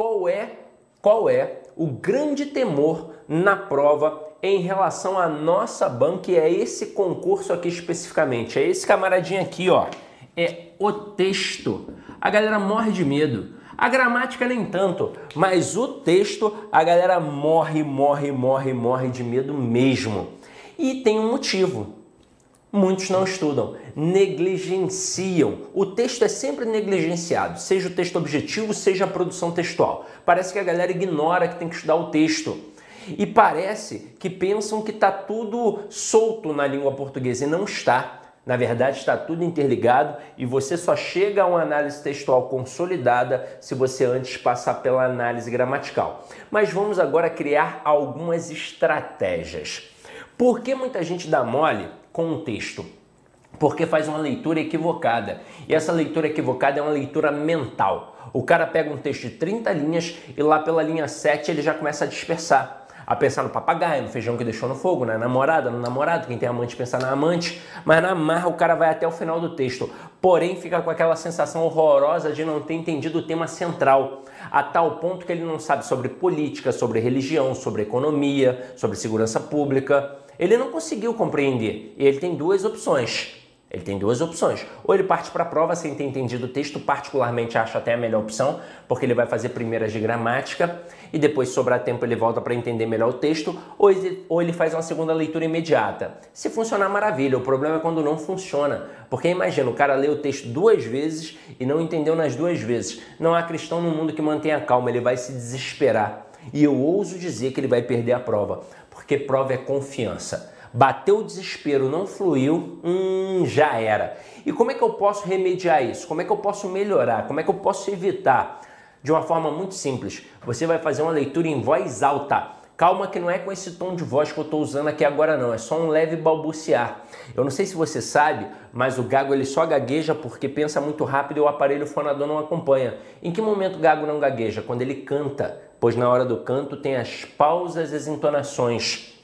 qual é, qual é o grande temor na prova em relação à nossa banca e é esse concurso aqui especificamente. É esse camaradinho aqui, ó. É o texto. A galera morre de medo. A gramática nem tanto, mas o texto a galera morre, morre, morre, morre de medo mesmo. E tem um motivo. Muitos não estudam, negligenciam. O texto é sempre negligenciado, seja o texto objetivo, seja a produção textual. Parece que a galera ignora que tem que estudar o texto. E parece que pensam que está tudo solto na língua portuguesa e não está. Na verdade, está tudo interligado e você só chega a uma análise textual consolidada se você antes passar pela análise gramatical. Mas vamos agora criar algumas estratégias. Por que muita gente dá mole com o texto? Porque faz uma leitura equivocada. E essa leitura equivocada é uma leitura mental. O cara pega um texto de 30 linhas e lá pela linha 7 ele já começa a dispersar a pensar no papagaio, no feijão que deixou no fogo, na namorada, no namorado, quem tem amante pensa na amante, mas na marra o cara vai até o final do texto. Porém, fica com aquela sensação horrorosa de não ter entendido o tema central, a tal ponto que ele não sabe sobre política, sobre religião, sobre economia, sobre segurança pública. Ele não conseguiu compreender. E ele tem duas opções ele tem duas opções. Ou ele parte para a prova sem ter entendido o texto, particularmente acho até a melhor opção, porque ele vai fazer primeiras de gramática e depois, sobrar tempo, ele volta para entender melhor o texto, ou ele, ou ele faz uma segunda leitura imediata. Se funcionar, maravilha. O problema é quando não funciona. Porque imagina, o cara lê o texto duas vezes e não entendeu nas duas vezes. Não há cristão no mundo que mantenha calma, ele vai se desesperar. E eu ouso dizer que ele vai perder a prova, porque prova é confiança. Bateu o desespero, não fluiu, hum, já era. E como é que eu posso remediar isso? Como é que eu posso melhorar? Como é que eu posso evitar? De uma forma muito simples. Você vai fazer uma leitura em voz alta. Calma que não é com esse tom de voz que eu estou usando aqui agora não, é só um leve balbuciar. Eu não sei se você sabe, mas o gago ele só gagueja porque pensa muito rápido e o aparelho fonador não acompanha. Em que momento o gago não gagueja? Quando ele canta, pois na hora do canto tem as pausas e as entonações.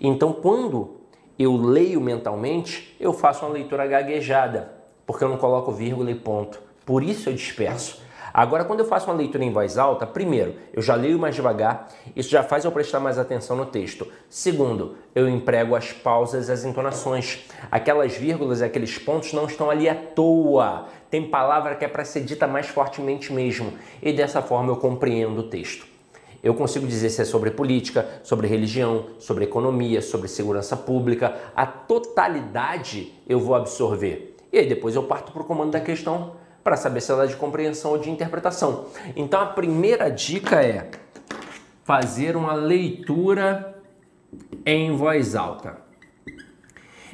Então, quando eu leio mentalmente, eu faço uma leitura gaguejada, porque eu não coloco vírgula e ponto. Por isso eu disperso. Agora, quando eu faço uma leitura em voz alta, primeiro, eu já leio mais devagar, isso já faz eu prestar mais atenção no texto. Segundo, eu emprego as pausas e as entonações. Aquelas vírgulas e aqueles pontos não estão ali à toa. Tem palavra que é para ser dita mais fortemente mesmo. E dessa forma eu compreendo o texto. Eu consigo dizer se é sobre política, sobre religião, sobre economia, sobre segurança pública. A totalidade eu vou absorver. E aí depois eu parto para o comando da questão para saber se ela é de compreensão ou de interpretação. Então a primeira dica é fazer uma leitura em voz alta.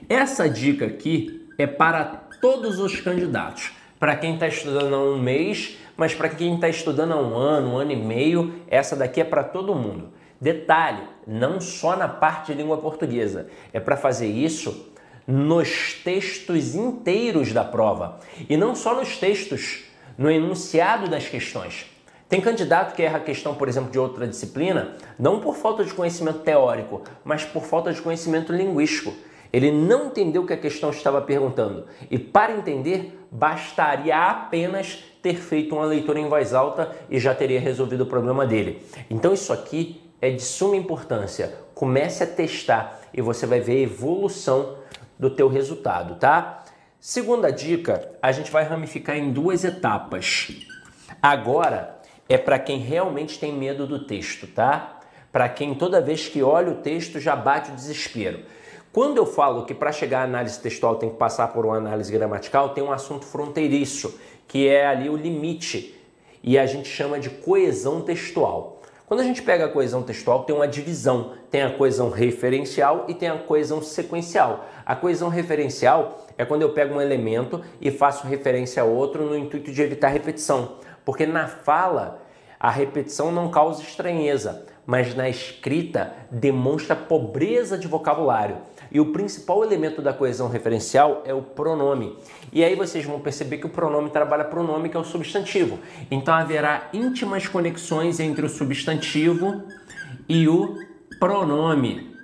Essa dica aqui é para todos os candidatos. Para quem está estudando há um mês, mas para quem está estudando há um ano, um ano e meio, essa daqui é para todo mundo. Detalhe, não só na parte de língua portuguesa, é para fazer isso nos textos inteiros da prova e não só nos textos, no enunciado das questões. Tem candidato que erra a questão, por exemplo, de outra disciplina, não por falta de conhecimento teórico, mas por falta de conhecimento linguístico. Ele não entendeu o que a questão estava perguntando. E para entender, bastaria apenas ter feito uma leitura em voz alta e já teria resolvido o problema dele. Então isso aqui é de suma importância. Comece a testar e você vai ver a evolução do teu resultado, tá? Segunda dica, a gente vai ramificar em duas etapas. Agora é para quem realmente tem medo do texto, tá? Para quem toda vez que olha o texto já bate o desespero. Quando eu falo que para chegar à análise textual tem que passar por uma análise gramatical, tem um assunto fronteiriço, que é ali o limite, e a gente chama de coesão textual. Quando a gente pega a coesão textual, tem uma divisão. Tem a coesão referencial e tem a coesão sequencial. A coesão referencial é quando eu pego um elemento e faço referência a outro no intuito de evitar repetição. Porque na fala, a repetição não causa estranheza, mas na escrita demonstra pobreza de vocabulário. E o principal elemento da coesão referencial é o pronome. E aí vocês vão perceber que o pronome trabalha pronome, que é o substantivo. Então haverá íntimas conexões entre o substantivo e o pronome.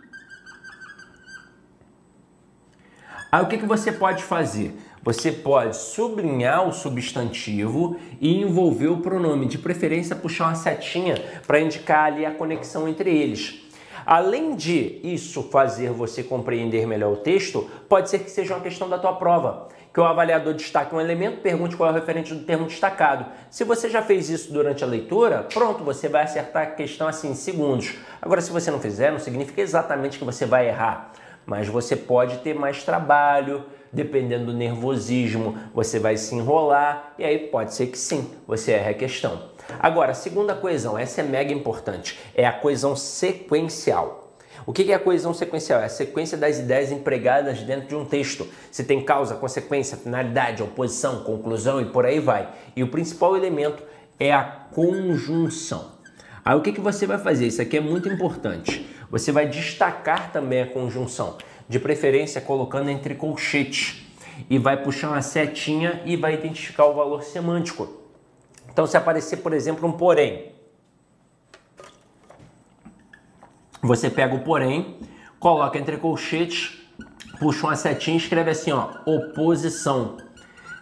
Aí o que, que você pode fazer? você pode sublinhar o substantivo e envolver o pronome, de preferência puxar uma setinha para indicar ali a conexão entre eles. Além de isso fazer você compreender melhor o texto, pode ser que seja uma questão da tua prova, que o avaliador destaque um elemento, pergunte qual é o referente do termo destacado. Se você já fez isso durante a leitura, pronto, você vai acertar a questão assim em segundos. Agora, se você não fizer, não significa exatamente que você vai errar, mas você pode ter mais trabalho, dependendo do nervosismo, você vai se enrolar e aí pode ser que sim, você erre a questão. Agora, a segunda coesão, essa é mega importante, é a coesão sequencial. O que é a coesão sequencial? É a sequência das ideias empregadas dentro de um texto. Se tem causa, consequência, finalidade, oposição, conclusão e por aí vai. E o principal elemento é a conjunção. Aí o que, que você vai fazer? Isso aqui é muito importante. Você vai destacar também a conjunção de preferência colocando entre colchetes e vai puxar uma setinha e vai identificar o valor semântico. Então, se aparecer, por exemplo, um porém, você pega o porém, coloca entre colchetes, puxa uma setinha e escreve assim, ó, oposição.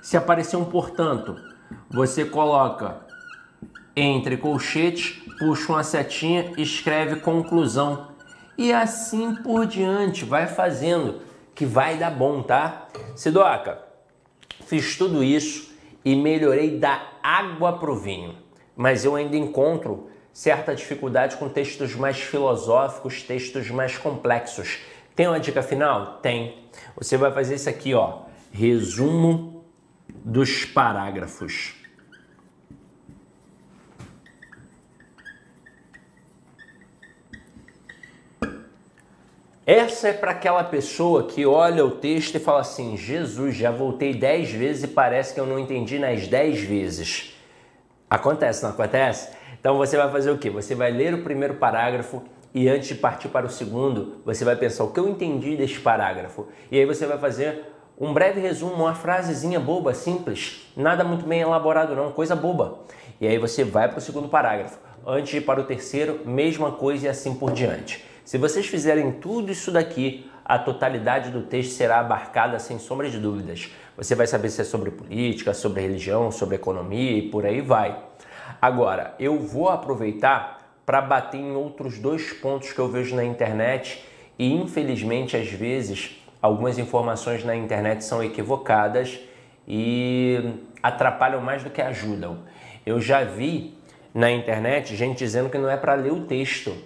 Se aparecer um portanto, você coloca entre colchetes, puxa uma setinha e escreve conclusão e assim por diante, vai fazendo, que vai dar bom, tá? Sidoca, fiz tudo isso e melhorei da água pro vinho, mas eu ainda encontro certa dificuldade com textos mais filosóficos, textos mais complexos. Tem uma dica final? Tem. Você vai fazer isso aqui, ó, resumo dos parágrafos. Essa é para aquela pessoa que olha o texto e fala assim: Jesus, já voltei dez vezes e parece que eu não entendi nas dez vezes. Acontece, não acontece? Então você vai fazer o que? Você vai ler o primeiro parágrafo e antes de partir para o segundo, você vai pensar o que eu entendi deste parágrafo. E aí você vai fazer um breve resumo, uma frasezinha boba, simples, nada muito bem elaborado não, coisa boba. E aí você vai para o segundo parágrafo. Antes de ir para o terceiro, mesma coisa e assim por diante. Se vocês fizerem tudo isso daqui, a totalidade do texto será abarcada sem sombra de dúvidas. Você vai saber se é sobre política, sobre religião, sobre economia e por aí vai. Agora, eu vou aproveitar para bater em outros dois pontos que eu vejo na internet e infelizmente às vezes algumas informações na internet são equivocadas e atrapalham mais do que ajudam. Eu já vi na internet gente dizendo que não é para ler o texto,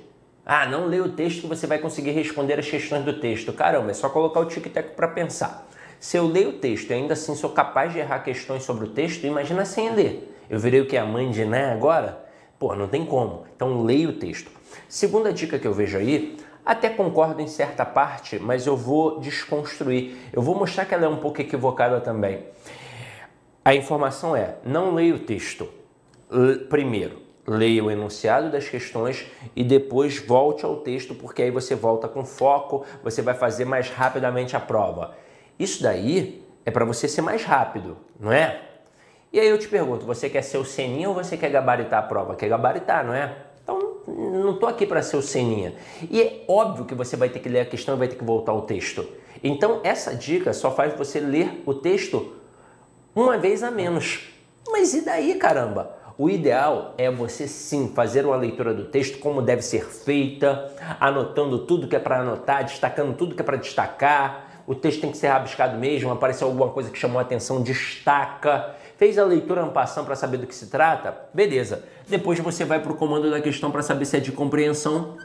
ah, não lê o texto que você vai conseguir responder as questões do texto. Caramba, é só colocar o tic-tac para pensar. Se eu leio o texto e ainda assim sou capaz de errar questões sobre o texto, imagina sem ler. Eu virei o que? A mãe de Né agora? Pô, não tem como. Então leia o texto. Segunda dica que eu vejo aí, até concordo em certa parte, mas eu vou desconstruir. Eu vou mostrar que ela é um pouco equivocada também. A informação é: não leia o texto. Primeiro, leia o enunciado das questões e depois volte ao texto, porque aí você volta com foco, você vai fazer mais rapidamente a prova. Isso daí é para você ser mais rápido, não é? E aí eu te pergunto, você quer ser o Seninha ou você quer gabaritar a prova? Quer gabaritar, não é? Então, não estou aqui para ser o Seninha. E é óbvio que você vai ter que ler a questão e vai ter que voltar ao texto. Então, essa dica só faz você ler o texto uma vez a menos. Mas e daí, caramba? O ideal é você sim fazer uma leitura do texto como deve ser feita, anotando tudo que é para anotar, destacando tudo que é para destacar. O texto tem que ser rabiscado mesmo, apareceu alguma coisa que chamou a atenção, destaca. Fez a leitura ampassão para saber do que se trata? Beleza. Depois você vai para o comando da questão para saber se é de compreensão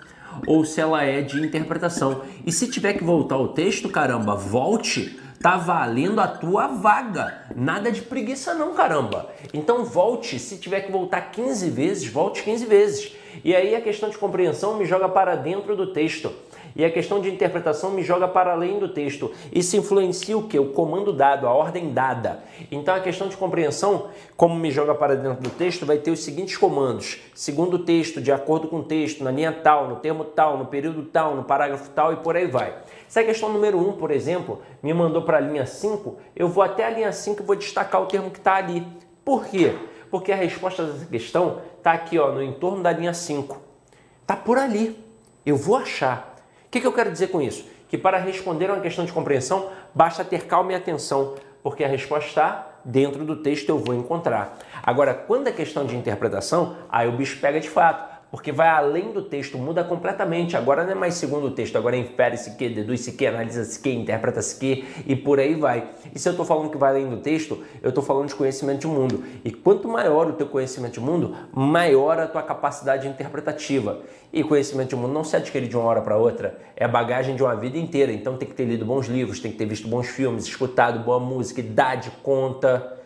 ou se ela é de interpretação. E se tiver que voltar ao texto, caramba, volte Tá valendo a tua vaga. Nada de preguiça não, caramba. Então volte, se tiver que voltar 15 vezes, volte 15 vezes. E aí a questão de compreensão me joga para dentro do texto. E a questão de interpretação me joga para além do texto. Isso influencia o que? O comando dado, a ordem dada. Então a questão de compreensão, como me joga para dentro do texto, vai ter os seguintes comandos. Segundo o texto, de acordo com o texto, na linha tal, no termo tal, no período tal, no parágrafo tal e por aí vai. Se a questão número 1, por exemplo, me mandou para a linha 5, eu vou até a linha 5 e vou destacar o termo que está ali. Por quê? Porque a resposta dessa questão está aqui ó, no entorno da linha 5. Está por ali. Eu vou achar. O que, que eu quero dizer com isso? Que para responder a uma questão de compreensão, basta ter calma e atenção. porque a resposta está dentro do texto eu vou encontrar. Agora, quando é questão de interpretação, aí o bicho pega de fato porque vai além do texto, muda completamente. Agora não é mais segundo o texto, agora infere-se que, deduz-se que, analisa-se que, interpreta-se que e por aí vai. E se eu estou falando que vai além do texto, eu estou falando de conhecimento de mundo. E quanto maior o teu conhecimento de mundo, maior a tua capacidade interpretativa. E conhecimento de mundo não se adquire de uma hora para outra, é bagagem de uma vida inteira. Então tem que ter lido bons livros, tem que ter visto bons filmes, escutado boa música, idade conta.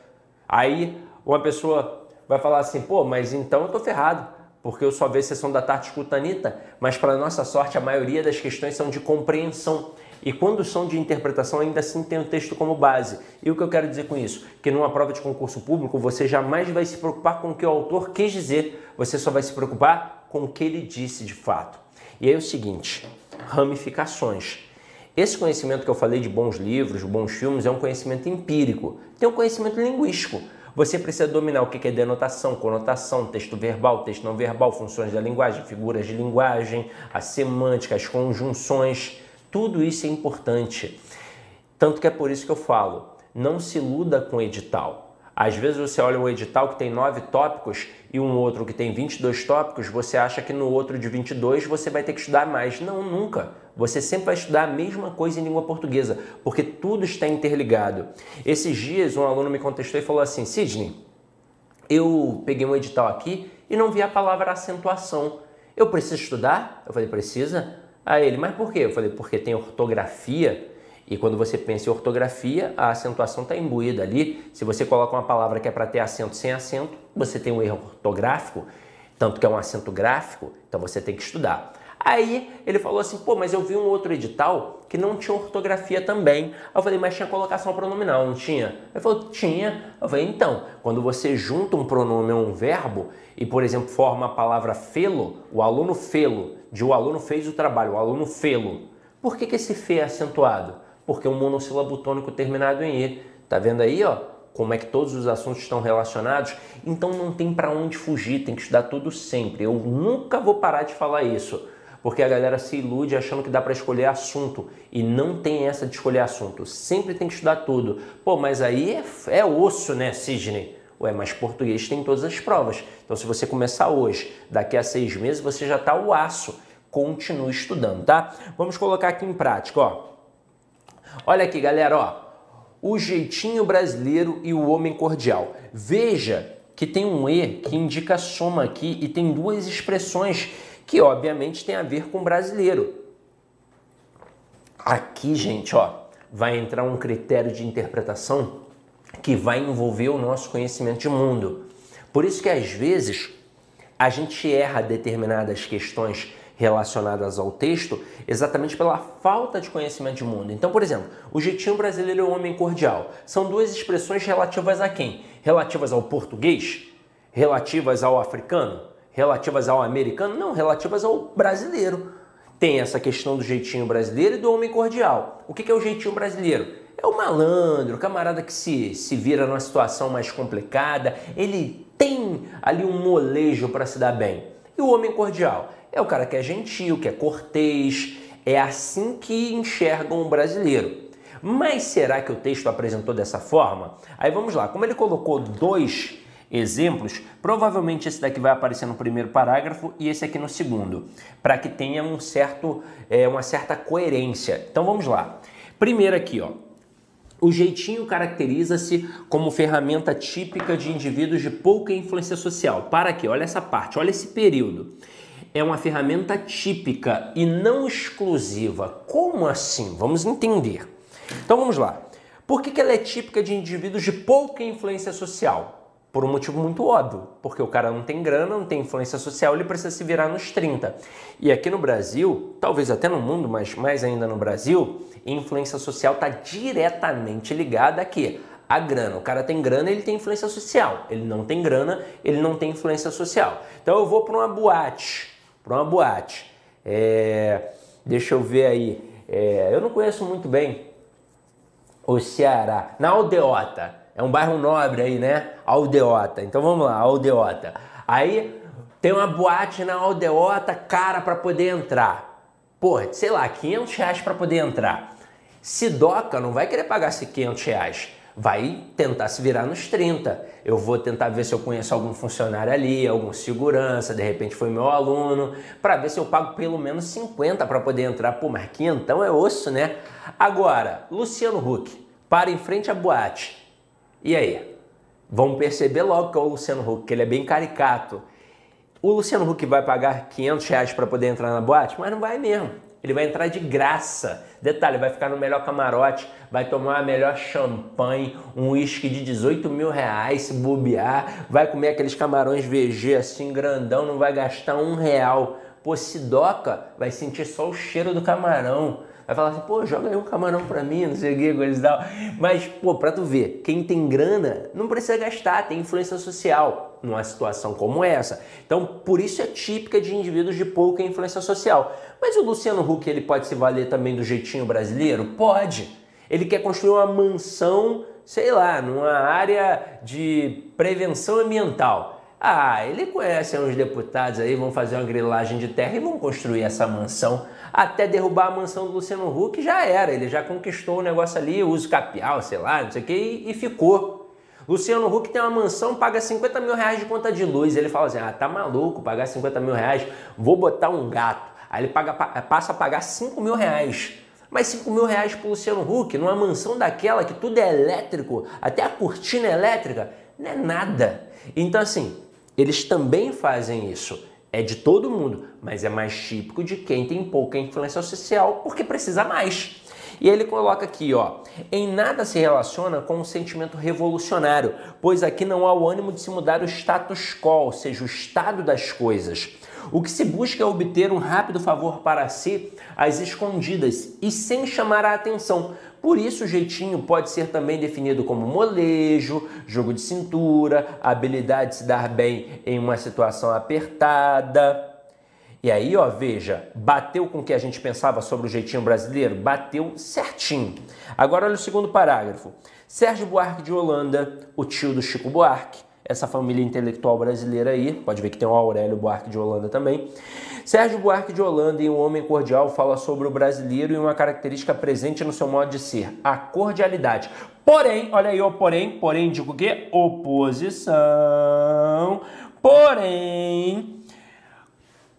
Aí uma pessoa vai falar assim, pô, mas então eu tô ferrado porque eu só vejo sessão da tarde escuta Anitta, mas para nossa sorte a maioria das questões são de compreensão. E quando são de interpretação, ainda assim tem o texto como base. E o que eu quero dizer com isso? Que numa prova de concurso público, você jamais vai se preocupar com o que o autor quis dizer, você só vai se preocupar com o que ele disse de fato. E aí é o seguinte, ramificações. Esse conhecimento que eu falei de bons livros, bons filmes, é um conhecimento empírico. Tem um conhecimento linguístico. Você precisa dominar o que é denotação, conotação, texto verbal, texto não verbal, funções da linguagem, figuras de linguagem, a semântica, as conjunções. Tudo isso é importante. Tanto que é por isso que eu falo, não se iluda com edital. Às vezes você olha um edital que tem nove tópicos e um outro que tem 22 tópicos, você acha que no outro de 22 você vai ter que estudar mais. Não, nunca. Você sempre vai estudar a mesma coisa em língua portuguesa, porque tudo está interligado. Esses dias um aluno me contestou e falou assim: Sidney, eu peguei um edital aqui e não vi a palavra acentuação. Eu preciso estudar? Eu falei: precisa? Aí ele, mas por quê? Eu falei: porque tem ortografia. E quando você pensa em ortografia, a acentuação está imbuída ali. Se você coloca uma palavra que é para ter acento sem acento, você tem um erro ortográfico, tanto que é um acento gráfico, então você tem que estudar. Aí ele falou assim: pô, mas eu vi um outro edital que não tinha ortografia também. Aí eu falei: mas tinha colocação pronominal, não tinha? Ele falou: tinha. Eu falei: então, quando você junta um pronome a um verbo e, por exemplo, forma a palavra felo, o aluno felo, de o aluno fez o trabalho, o aluno felo. Por que, que esse fe é acentuado? Porque é um monossílabo tônico terminado em e. Tá vendo aí, ó? como é que todos os assuntos estão relacionados, então não tem para onde fugir, tem que estudar tudo sempre. Eu nunca vou parar de falar isso porque a galera se ilude achando que dá para escolher assunto e não tem essa de escolher assunto. Sempre tem que estudar tudo. Pô, mas aí é, é osso, né, Sidney? Ué, mas português tem todas as provas. Então, se você começar hoje, daqui a seis meses, você já está o aço. Continue estudando, tá? Vamos colocar aqui em prática, ó. Olha aqui, galera, ó. O jeitinho brasileiro e o homem cordial. Veja que tem um E que indica soma aqui e tem duas expressões que obviamente tem a ver com brasileiro. Aqui, gente, ó, vai entrar um critério de interpretação que vai envolver o nosso conhecimento de mundo. Por isso que às vezes a gente erra determinadas questões relacionadas ao texto exatamente pela falta de conhecimento de mundo. Então, por exemplo, o jeitinho brasileiro é o homem cordial. São duas expressões relativas a quem? Relativas ao português? Relativas ao africano? Relativas ao americano, não, relativas ao brasileiro. Tem essa questão do jeitinho brasileiro e do homem cordial. O que é o jeitinho brasileiro? É o malandro, o camarada que se, se vira numa situação mais complicada, ele tem ali um molejo para se dar bem. E o homem cordial? É o cara que é gentil, que é cortês, é assim que enxergam o brasileiro. Mas será que o texto apresentou dessa forma? Aí vamos lá, como ele colocou dois exemplos, provavelmente esse daqui vai aparecer no primeiro parágrafo e esse aqui no segundo, para que tenha um certo, é, uma certa coerência. Então vamos lá. Primeiro aqui, ó. O jeitinho caracteriza-se como ferramenta típica de indivíduos de pouca influência social. Para aqui, olha essa parte, olha esse período. É uma ferramenta típica e não exclusiva. Como assim? Vamos entender. Então vamos lá. Por que, que ela é típica de indivíduos de pouca influência social? Por um motivo muito óbvio, porque o cara não tem grana, não tem influência social, ele precisa se virar nos 30. E aqui no Brasil, talvez até no mundo, mas mais ainda no Brasil, influência social está diretamente ligada a quê? A grana. O cara tem grana, ele tem influência social. Ele não tem grana, ele não tem influência social. Então eu vou para uma boate, para uma boate. É... Deixa eu ver aí. É... Eu não conheço muito bem o Ceará. Na Aldeota. É um bairro nobre aí, né? Aldeota. Então vamos lá, Aldeota. Aí tem uma boate na Aldeota cara para poder entrar. Porra, sei lá, 500 reais para poder entrar. Sidoca não vai querer pagar esses 500 reais. vai tentar se virar nos 30. Eu vou tentar ver se eu conheço algum funcionário ali, algum segurança, de repente foi meu aluno, para ver se eu pago pelo menos 50 para poder entrar. Pô, mas então é osso, né? Agora, Luciano Huck, para em frente à boate. E aí? Vamos perceber logo que é o Luciano Huck, que ele é bem caricato. O Luciano Huck vai pagar 500 reais para poder entrar na boate? Mas não vai mesmo. Ele vai entrar de graça. Detalhe, vai ficar no melhor camarote, vai tomar a melhor champanhe, um uísque de 18 mil reais se bobear, vai comer aqueles camarões VG assim grandão, não vai gastar um real. Pô, se doca, vai sentir só o cheiro do camarão. Vai falar assim, pô, joga aí um camarão pra mim, não sei o que, coisa e tal. Mas, pô, pra tu ver, quem tem grana não precisa gastar, tem influência social numa situação como essa. Então, por isso é típica de indivíduos de pouca influência social. Mas o Luciano Huck, ele pode se valer também do jeitinho brasileiro? Pode. Ele quer construir uma mansão, sei lá, numa área de prevenção ambiental. Ah, ele conhece uns deputados aí, vão fazer uma grilagem de terra e vão construir essa mansão. Até derrubar a mansão do Luciano Huck já era, ele já conquistou o negócio ali, uso capial, sei lá, não sei o que, e, e ficou. Luciano Huck tem uma mansão, paga 50 mil reais de conta de luz. Ele fala assim: ah, tá maluco pagar 50 mil reais, vou botar um gato. Aí ele paga, passa a pagar 5 mil reais. Mas 5 mil reais pro Luciano Huck, numa mansão daquela que tudo é elétrico, até a cortina é elétrica, não é nada. Então, assim, eles também fazem isso. É de todo mundo, mas é mais típico de quem tem pouca influência social porque precisa mais. E ele coloca aqui, ó, em nada se relaciona com um sentimento revolucionário, pois aqui não há o ânimo de se mudar o status quo, ou seja, o estado das coisas. O que se busca é obter um rápido favor para si, às escondidas e sem chamar a atenção, por isso, o jeitinho pode ser também definido como molejo, jogo de cintura, habilidade de se dar bem em uma situação apertada. E aí, ó, veja, bateu com o que a gente pensava sobre o jeitinho brasileiro? Bateu certinho. Agora, olha o segundo parágrafo. Sérgio Buarque de Holanda, o tio do Chico Buarque, essa família intelectual brasileira aí, pode ver que tem o Aurélio Buarque de Holanda também. Sérgio Buarque de Holanda, em Um Homem Cordial, fala sobre o brasileiro e uma característica presente no seu modo de ser, a cordialidade. Porém, olha aí o porém, porém digo o quê? Oposição. Porém,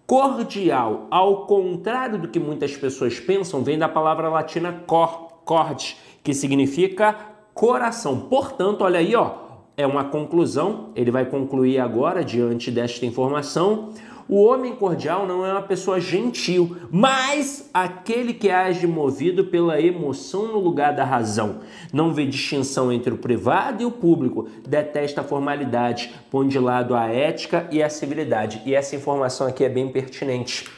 cordial, ao contrário do que muitas pessoas pensam, vem da palavra latina cor, cord, que significa coração. Portanto, olha aí, ó, é uma conclusão, ele vai concluir agora, diante desta informação. O homem cordial não é uma pessoa gentil, mas aquele que age movido pela emoção no lugar da razão. Não vê distinção entre o privado e o público, detesta a formalidade, põe de lado a ética e a civilidade. E essa informação aqui é bem pertinente.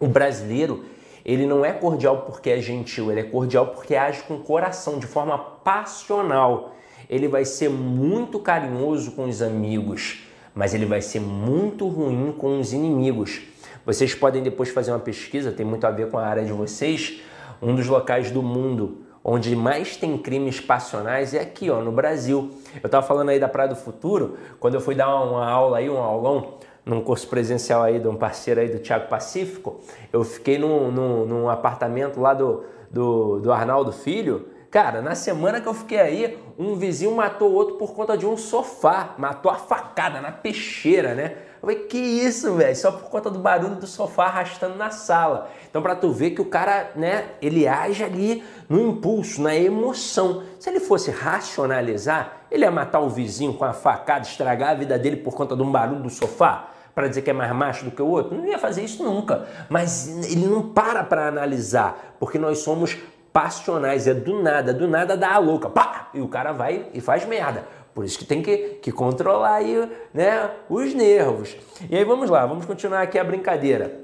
O brasileiro, ele não é cordial porque é gentil, ele é cordial porque age com coração, de forma passional ele vai ser muito carinhoso com os amigos, mas ele vai ser muito ruim com os inimigos. Vocês podem depois fazer uma pesquisa, tem muito a ver com a área de vocês. Um dos locais do mundo onde mais tem crimes passionais é aqui, ó, no Brasil. Eu estava falando aí da Praia do Futuro, quando eu fui dar uma aula aí, um aulão, num curso presencial aí de um parceiro aí do Tiago Pacífico, eu fiquei num, num, num apartamento lá do, do, do Arnaldo Filho, Cara, na semana que eu fiquei aí, um vizinho matou o outro por conta de um sofá. Matou a facada na peixeira, né? Eu falei, que isso, velho? Só por conta do barulho do sofá arrastando na sala. Então, para tu ver que o cara, né, ele age ali no impulso, na emoção. Se ele fosse racionalizar, ele ia matar o vizinho com a facada, estragar a vida dele por conta de um barulho do sofá? para dizer que é mais macho do que o outro? Não ia fazer isso nunca. Mas ele não para para analisar, porque nós somos passionais, é do nada, do nada dá a louca, pá! E o cara vai e faz merda. Por isso que tem que, que controlar aí, né, os nervos. E aí vamos lá, vamos continuar aqui a brincadeira.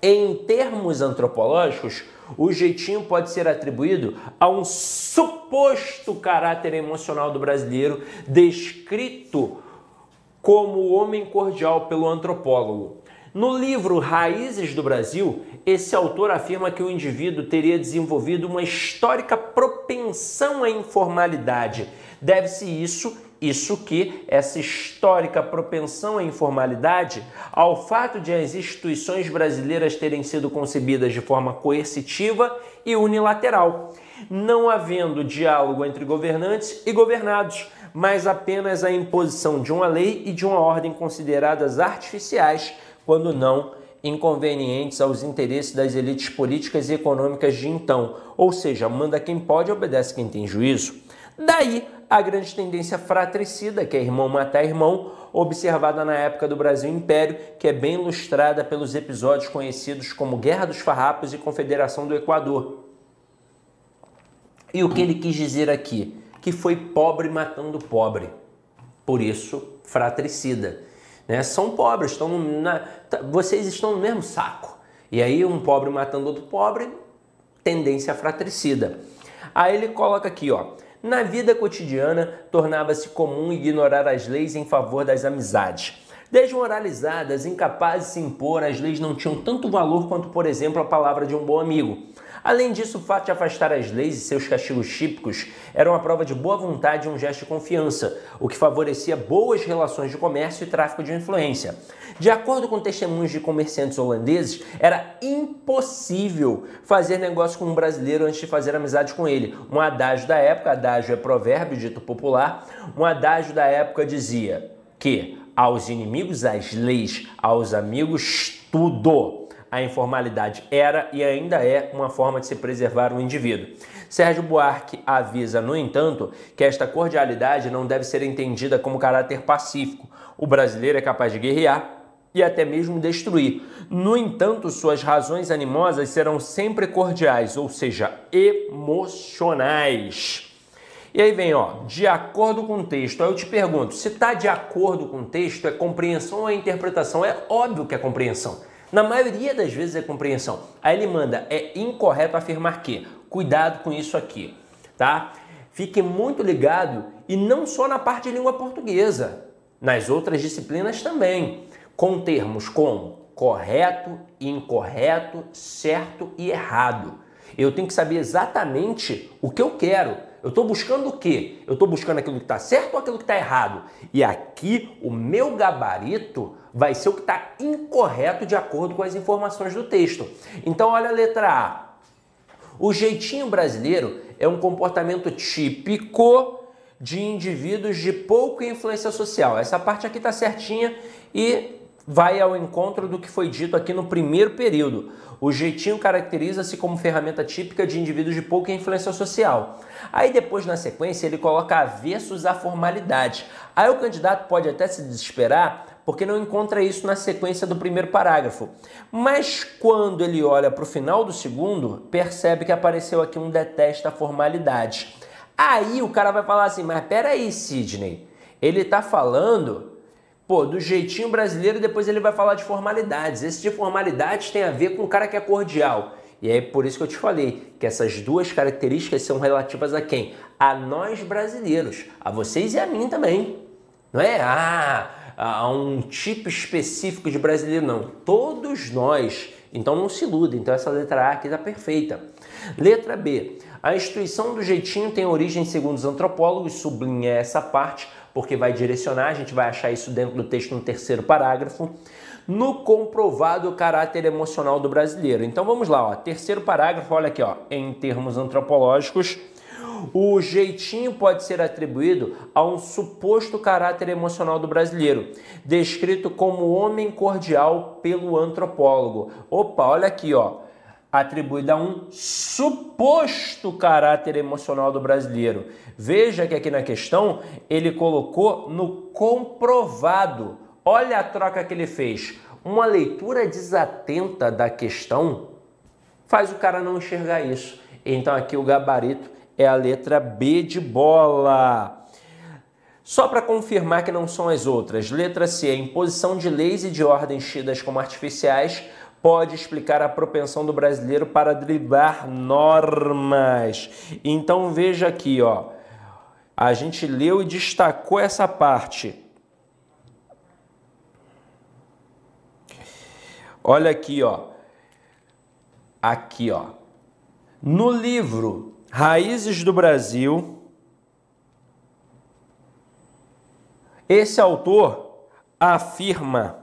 Em termos antropológicos, o jeitinho pode ser atribuído a um suposto caráter emocional do brasileiro descrito como homem cordial pelo antropólogo. No livro Raízes do Brasil, esse autor afirma que o indivíduo teria desenvolvido uma histórica propensão à informalidade. Deve-se isso Isso que essa histórica propensão à informalidade, ao fato de as instituições brasileiras terem sido concebidas de forma coercitiva e unilateral, não havendo diálogo entre governantes e governados, mas apenas a imposição de uma lei e de uma ordem consideradas artificiais, quando não inconvenientes aos interesses das elites políticas e econômicas de então, ou seja, manda quem pode obedece quem tem juízo. Daí a grande tendência fratricida, que é irmão matar irmão, observada na época do Brasil Império, que é bem ilustrada pelos episódios conhecidos como Guerra dos Farrapos e Confederação do Equador. E o que ele quis dizer aqui? Que foi pobre matando pobre. Por isso, fratricida. Né? São pobres, estão na, tá, vocês estão no mesmo saco. E aí um pobre matando outro pobre, tendência fratricida. Aí ele coloca aqui, ó. Na vida cotidiana, tornava-se comum ignorar as leis em favor das amizades. Desmoralizadas, incapazes de se impor, as leis não tinham tanto valor quanto, por exemplo, a palavra de um bom amigo. Além disso, o fato de afastar as leis e seus castigos típicos era uma prova de boa vontade e um gesto de confiança, o que favorecia boas relações de comércio e tráfico de influência. De acordo com testemunhos de comerciantes holandeses, era impossível fazer negócio com um brasileiro antes de fazer amizade com ele. Um adágio da época, adágio é provérbio dito popular, um adágio da época dizia que aos inimigos as leis, aos amigos tudo a informalidade era e ainda é uma forma de se preservar o indivíduo. Sérgio Buarque avisa, no entanto, que esta cordialidade não deve ser entendida como caráter pacífico. O brasileiro é capaz de guerrear e até mesmo destruir. No entanto, suas razões animosas serão sempre cordiais, ou seja, emocionais. E aí vem, ó, de acordo com o texto. Aí eu te pergunto, se está de acordo com o texto, é compreensão ou é interpretação? É óbvio que é compreensão. Na maioria das vezes é compreensão. Aí ele manda, é incorreto afirmar que. Cuidado com isso aqui, tá? Fique muito ligado e não só na parte de língua portuguesa, nas outras disciplinas também, com termos como correto, incorreto, certo e errado. Eu tenho que saber exatamente o que eu quero. Eu estou buscando o quê? Eu estou buscando aquilo que está certo ou aquilo que está errado? E aqui o meu gabarito vai ser o que está incorreto de acordo com as informações do texto. Então, olha a letra A. O jeitinho brasileiro é um comportamento típico de indivíduos de pouca influência social. Essa parte aqui está certinha e vai ao encontro do que foi dito aqui no primeiro período. O jeitinho caracteriza-se como ferramenta típica de indivíduos de pouca influência social. Aí depois, na sequência, ele coloca avessos à formalidade. Aí o candidato pode até se desesperar porque não encontra isso na sequência do primeiro parágrafo. Mas quando ele olha para o final do segundo, percebe que apareceu aqui um detesta formalidade. Aí o cara vai falar assim: mas peraí, Sidney, ele está falando pô, do jeitinho brasileiro depois ele vai falar de formalidades. Esse de formalidades tem a ver com o cara que é cordial. E é por isso que eu te falei que essas duas características são relativas a quem? A nós brasileiros, a vocês e a mim também. Não é? Ah, a um tipo específico de brasileiro, não. Todos nós. Então não se iluda. Então essa letra A aqui está perfeita. Letra B. A instituição do jeitinho tem origem, segundo os antropólogos, sublinha essa parte, porque vai direcionar, a gente vai achar isso dentro do texto no terceiro parágrafo, no comprovado caráter emocional do brasileiro. Então vamos lá, ó. terceiro parágrafo, olha aqui, ó, em termos antropológicos, o jeitinho pode ser atribuído a um suposto caráter emocional do brasileiro, descrito como homem cordial pelo antropólogo. Opa, olha aqui, ó. Atribuído a um suposto caráter emocional do brasileiro. Veja que aqui na questão ele colocou no comprovado. Olha a troca que ele fez. Uma leitura desatenta da questão faz o cara não enxergar isso. Então aqui o gabarito é a letra B de bola. Só para confirmar que não são as outras, letra C, imposição de leis e de ordens tidas como artificiais pode explicar a propensão do brasileiro para driblar normas. Então veja aqui, ó. A gente leu e destacou essa parte. Olha aqui, ó. Aqui, ó. No livro Raízes do Brasil. Esse autor afirma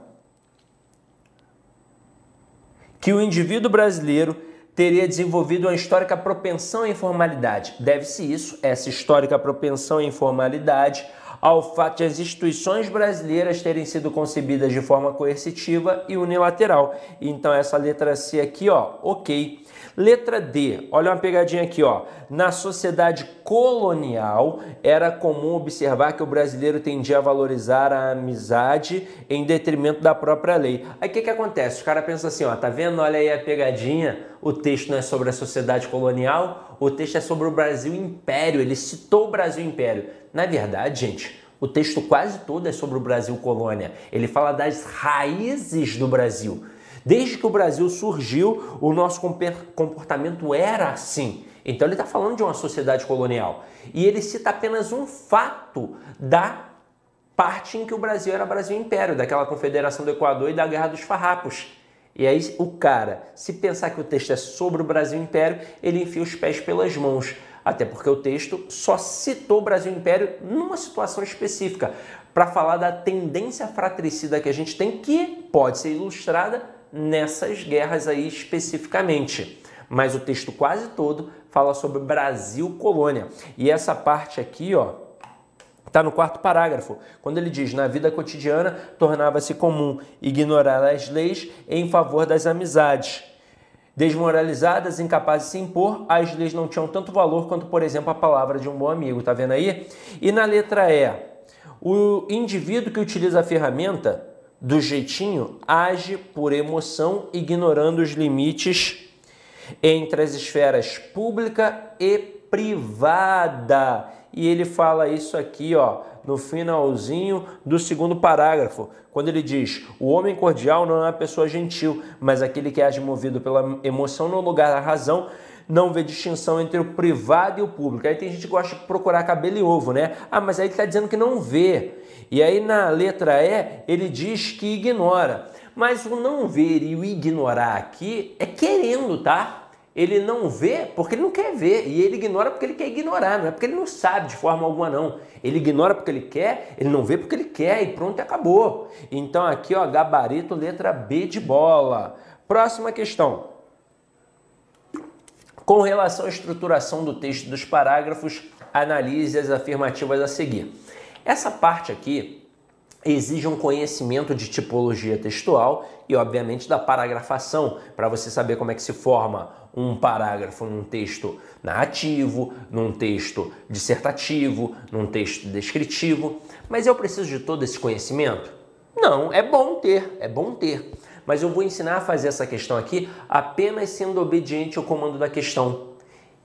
que o indivíduo brasileiro teria desenvolvido uma histórica propensão à informalidade. Deve-se isso, essa histórica propensão à informalidade, ao fato de as instituições brasileiras terem sido concebidas de forma coercitiva e unilateral. Então essa letra C aqui, ó, ok. Letra D, olha uma pegadinha aqui, ó. Na sociedade colonial, era comum observar que o brasileiro tendia a valorizar a amizade em detrimento da própria lei. Aí o que, que acontece? Os caras pensam assim, ó, tá vendo? Olha aí a pegadinha. O texto não é sobre a sociedade colonial, o texto é sobre o Brasil Império. Ele citou o Brasil Império. Na verdade, gente, o texto quase todo é sobre o Brasil colônia. Ele fala das raízes do Brasil. Desde que o Brasil surgiu, o nosso comportamento era assim. Então ele está falando de uma sociedade colonial. E ele cita apenas um fato da parte em que o Brasil era Brasil Império, daquela confederação do Equador e da Guerra dos Farrapos. E aí o cara, se pensar que o texto é sobre o Brasil Império, ele enfia os pés pelas mãos. Até porque o texto só citou o Brasil Império numa situação específica, para falar da tendência fratricida que a gente tem, que pode ser ilustrada nessas guerras aí especificamente. Mas o texto quase todo fala sobre Brasil colônia. E essa parte aqui, ó, está no quarto parágrafo, quando ele diz: na vida cotidiana tornava-se comum ignorar as leis em favor das amizades. Desmoralizadas, incapazes de se impor, as leis não tinham tanto valor quanto, por exemplo, a palavra de um bom amigo, tá vendo aí? E na letra E, o indivíduo que utiliza a ferramenta do jeitinho age por emoção, ignorando os limites entre as esferas pública e privada. E ele fala isso aqui, ó, no finalzinho do segundo parágrafo, quando ele diz: "O homem cordial não é uma pessoa gentil, mas aquele que age movido pela emoção no lugar da razão, não vê distinção entre o privado e o público". Aí tem gente que gosta de procurar cabelo e ovo, né? Ah, mas aí ele está dizendo que não vê. E aí na letra E ele diz que ignora. Mas o não ver e o ignorar aqui é querendo, tá? Ele não vê porque ele não quer ver e ele ignora porque ele quer ignorar, não é porque ele não sabe de forma alguma não. Ele ignora porque ele quer, ele não vê porque ele quer e pronto, acabou. Então aqui, ó, gabarito letra B de bola. Próxima questão. Com relação à estruturação do texto dos parágrafos, analise as afirmativas a seguir. Essa parte aqui exige um conhecimento de tipologia textual e, obviamente, da paragrafação, para você saber como é que se forma um parágrafo num texto narrativo, num texto dissertativo, num texto descritivo. Mas eu preciso de todo esse conhecimento? Não, é bom ter, é bom ter. Mas eu vou ensinar a fazer essa questão aqui apenas sendo obediente ao comando da questão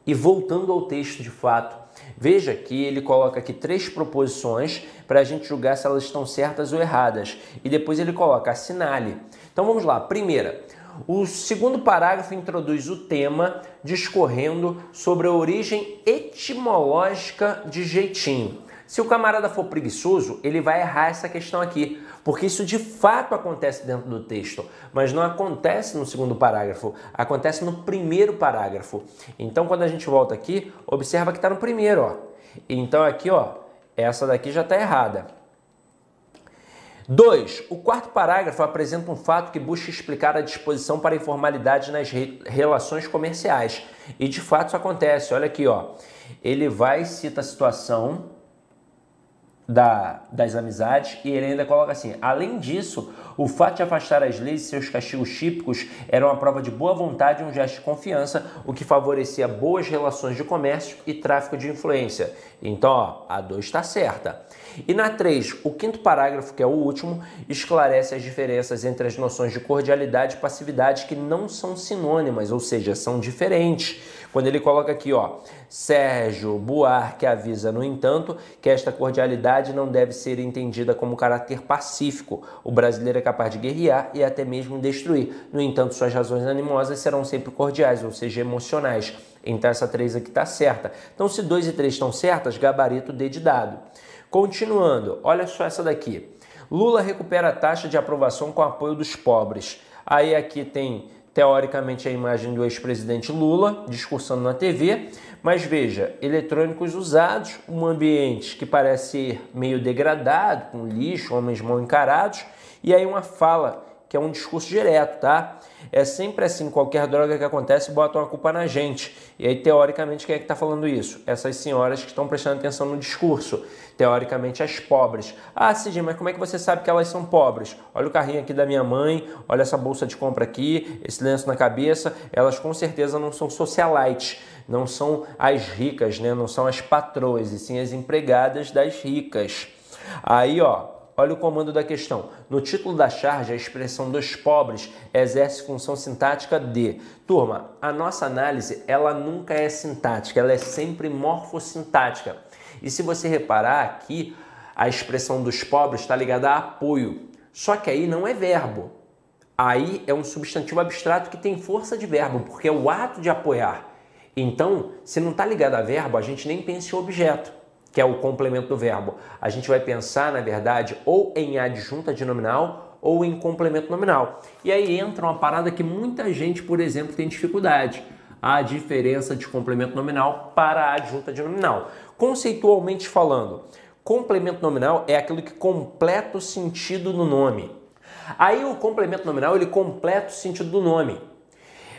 e voltando ao texto de fato Veja que ele coloca aqui três proposições para a gente julgar se elas estão certas ou erradas. E depois ele coloca assinale. Então vamos lá. Primeira, o segundo parágrafo introduz o tema discorrendo sobre a origem etimológica de jeitinho. Se o camarada for preguiçoso, ele vai errar essa questão aqui, porque isso de fato acontece dentro do texto, mas não acontece no segundo parágrafo, acontece no primeiro parágrafo. Então, quando a gente volta aqui, observa que está no primeiro, ó. Então aqui, ó, essa daqui já está errada. 2. O quarto parágrafo apresenta um fato que busca explicar a disposição para informalidade nas re relações comerciais. E de fato isso acontece. Olha aqui, ó. Ele vai cita a situação da, das amizades e ele ainda coloca assim: além disso, o fato de afastar as leis e seus castigos típicos era uma prova de boa vontade e um gesto de confiança, o que favorecia boas relações de comércio e tráfico de influência. Então, ó, a 2 está certa. E na 3, o quinto parágrafo, que é o último, esclarece as diferenças entre as noções de cordialidade e passividade que não são sinônimas, ou seja, são diferentes. Quando ele coloca aqui, ó, Sérgio Buarque avisa, no entanto, que esta cordialidade não deve ser entendida como caráter pacífico. O brasileiro é capaz de guerrear e até mesmo destruir. No entanto, suas razões animosas serão sempre cordiais, ou seja, emocionais. Então essa 3 aqui está certa. Então se 2 e 3 estão certas, gabarito D de dado. Continuando, olha só essa daqui. Lula recupera a taxa de aprovação com apoio dos pobres. Aí aqui tem teoricamente a imagem do ex-presidente Lula discursando na TV, mas veja, eletrônicos usados, um ambiente que parece meio degradado, com lixo, homens mal encarados, e aí uma fala que é um discurso direto, tá? É sempre assim, qualquer droga que acontece botam a culpa na gente. E aí, teoricamente, quem é que está falando isso? Essas senhoras que estão prestando atenção no discurso. Teoricamente, as pobres. Ah, Cid, mas como é que você sabe que elas são pobres? Olha o carrinho aqui da minha mãe, olha essa bolsa de compra aqui, esse lenço na cabeça. Elas com certeza não são socialites, não são as ricas, né? Não são as patroas, e sim as empregadas das ricas. Aí, ó, Olha o comando da questão. No título da charge, a expressão dos pobres exerce função sintática de. Turma, a nossa análise, ela nunca é sintática, ela é sempre morfossintática. E se você reparar aqui, a expressão dos pobres está ligada a apoio. Só que aí não é verbo. Aí é um substantivo abstrato que tem força de verbo, porque é o ato de apoiar. Então, se não está ligado a verbo, a gente nem pensa em objeto que é o complemento do verbo, a gente vai pensar, na verdade, ou em adjunta de nominal ou em complemento nominal. E aí entra uma parada que muita gente, por exemplo, tem dificuldade. A diferença de complemento nominal para adjunta de nominal. Conceitualmente falando, complemento nominal é aquilo que completa o sentido do nome. Aí o complemento nominal ele completa o sentido do nome.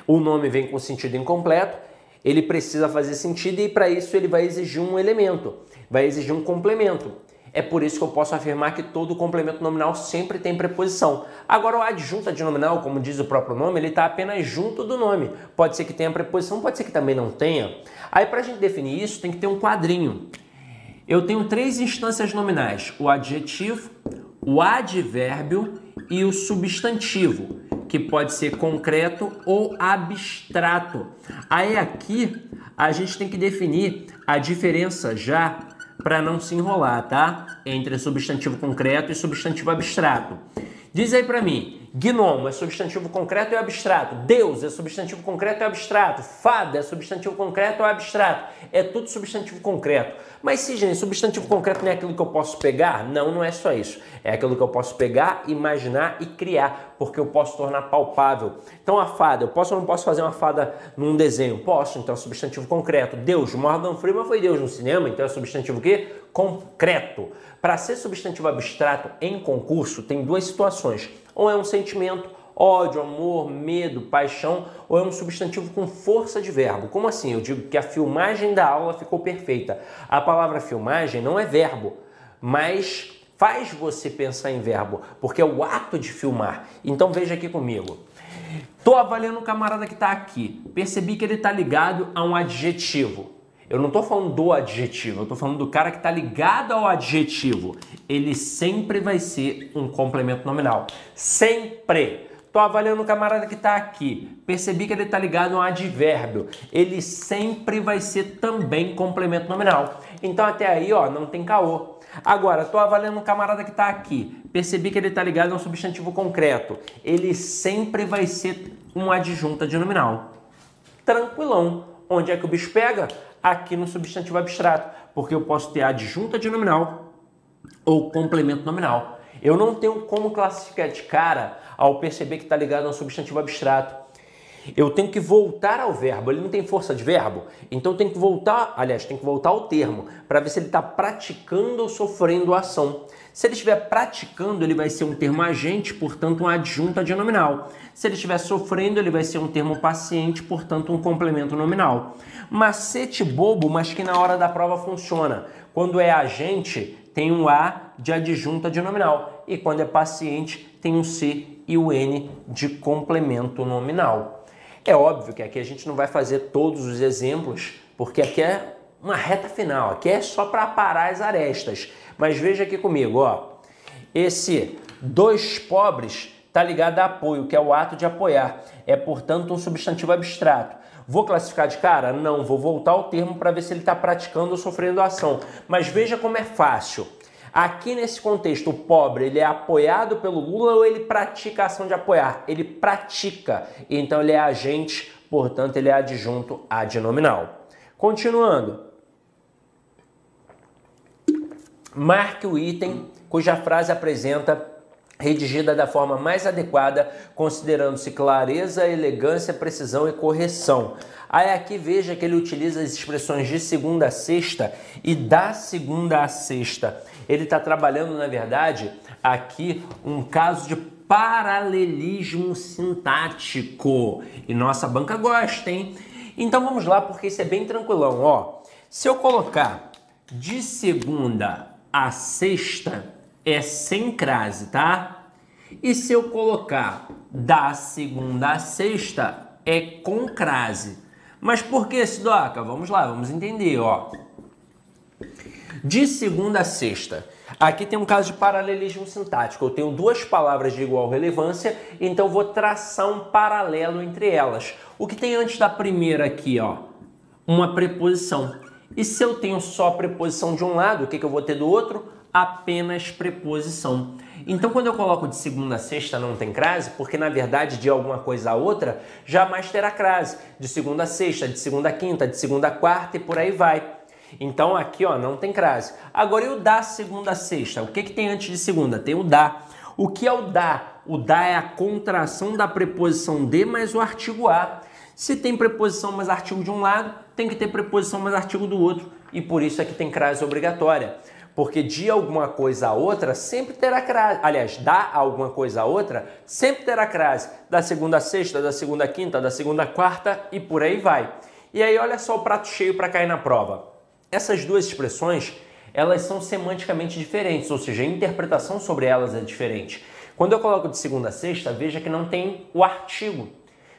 O nome vem com sentido incompleto, ele precisa fazer sentido e para isso ele vai exigir um elemento vai exigir um complemento. É por isso que eu posso afirmar que todo complemento nominal sempre tem preposição. Agora, o adjunto de nominal, como diz o próprio nome, ele está apenas junto do nome. Pode ser que tenha preposição, pode ser que também não tenha. Aí, para a gente definir isso, tem que ter um quadrinho. Eu tenho três instâncias nominais: o adjetivo, o advérbio e o substantivo, que pode ser concreto ou abstrato. Aí, aqui, a gente tem que definir a diferença já para não se enrolar, tá? Entre substantivo concreto e substantivo abstrato. Diz aí para mim, gnomo é substantivo concreto ou abstrato? Deus é substantivo concreto ou abstrato? Fada é substantivo concreto ou abstrato? É tudo substantivo concreto. Mas gente, substantivo concreto não é aquilo que eu posso pegar? Não, não é só isso. É aquilo que eu posso pegar, imaginar e criar, porque eu posso tornar palpável. Então a fada, eu posso ou não posso fazer uma fada num desenho? Posso, então é substantivo concreto. Deus, Morgan Freeman foi Deus no cinema, então é substantivo o quê? Concreto. Para ser substantivo abstrato em concurso, tem duas situações. Ou é um sentimento, ódio, amor, medo, paixão, ou é um substantivo com força de verbo. Como assim? Eu digo que a filmagem da aula ficou perfeita. A palavra filmagem não é verbo, mas faz você pensar em verbo, porque é o ato de filmar. Então veja aqui comigo. Estou avaliando o camarada que está aqui. Percebi que ele está ligado a um adjetivo. Eu não estou falando do adjetivo, eu estou falando do cara que está ligado ao adjetivo. Ele sempre vai ser um complemento nominal. Sempre. Estou avaliando o camarada que está aqui. Percebi que ele está ligado a um advérbio. Ele sempre vai ser também complemento nominal. Então até aí, ó, não tem caô. Agora, estou avaliando o camarada que está aqui. Percebi que ele está ligado a um substantivo concreto. Ele sempre vai ser um adjunta de nominal. Tranquilão. Onde é que o bicho pega? Aqui no substantivo abstrato. Porque eu posso ter adjunta de nominal ou complemento nominal. Eu não tenho como classificar de cara ao perceber que está ligado a um substantivo abstrato. Eu tenho que voltar ao verbo, ele não tem força de verbo, então tem que voltar, aliás, tem que voltar ao termo para ver se ele está praticando ou sofrendo a ação. Se ele estiver praticando, ele vai ser um termo agente, portanto, um adjunto nominal. Se ele estiver sofrendo, ele vai ser um termo paciente, portanto, um complemento nominal. Macete bobo, mas que na hora da prova funciona. Quando é agente, tem um A de adjunta nominal. E quando é paciente, tem um C e o N de complemento nominal. É óbvio que aqui a gente não vai fazer todos os exemplos, porque aqui é uma reta final, aqui é só para parar as arestas. Mas veja aqui comigo, ó. Esse dois pobres está ligado a apoio, que é o ato de apoiar. É, portanto, um substantivo abstrato. Vou classificar de cara? Não, vou voltar ao termo para ver se ele está praticando ou sofrendo ação. Mas veja como é fácil. Aqui nesse contexto, o pobre ele é apoiado pelo Lula ou ele pratica a ação de apoiar? Ele pratica, então ele é agente, portanto ele é adjunto adnominal. Continuando. Marque o item cuja frase apresenta redigida da forma mais adequada, considerando-se clareza, elegância, precisão e correção. Aí aqui veja que ele utiliza as expressões de segunda a sexta e da segunda a sexta. Ele está trabalhando, na verdade, aqui um caso de paralelismo sintático. E nossa banca gosta, hein? Então vamos lá, porque isso é bem tranquilão. Ó, se eu colocar de segunda a sexta, é sem crase, tá? E se eu colocar da segunda a sexta, é com crase. Mas por que, Sidoca? Vamos lá, vamos entender, ó. De segunda a sexta. Aqui tem um caso de paralelismo sintático. Eu tenho duas palavras de igual relevância, então vou traçar um paralelo entre elas. O que tem antes da primeira aqui, ó? Uma preposição. E se eu tenho só preposição de um lado, o que, que eu vou ter do outro? Apenas preposição. Então, quando eu coloco de segunda a sexta não tem crase, porque na verdade de alguma coisa a outra jamais terá crase. De segunda a sexta, de segunda a quinta, de segunda a quarta e por aí vai. Então aqui ó, não tem crase. Agora e o da segunda a sexta? O que, que tem antes de segunda? Tem o da. O que é o da? O da é a contração da preposição de mais o artigo a. Se tem preposição mais artigo de um lado, tem que ter preposição mais artigo do outro. E por isso é que tem crase obrigatória. Porque de alguma coisa a outra sempre terá crase. Aliás, da alguma coisa a outra sempre terá crase. Da segunda a sexta, da segunda a quinta, da segunda a quarta e por aí vai. E aí olha só o prato cheio para cair na prova. Essas duas expressões, elas são semanticamente diferentes, ou seja, a interpretação sobre elas é diferente. Quando eu coloco de segunda a sexta, veja que não tem o artigo,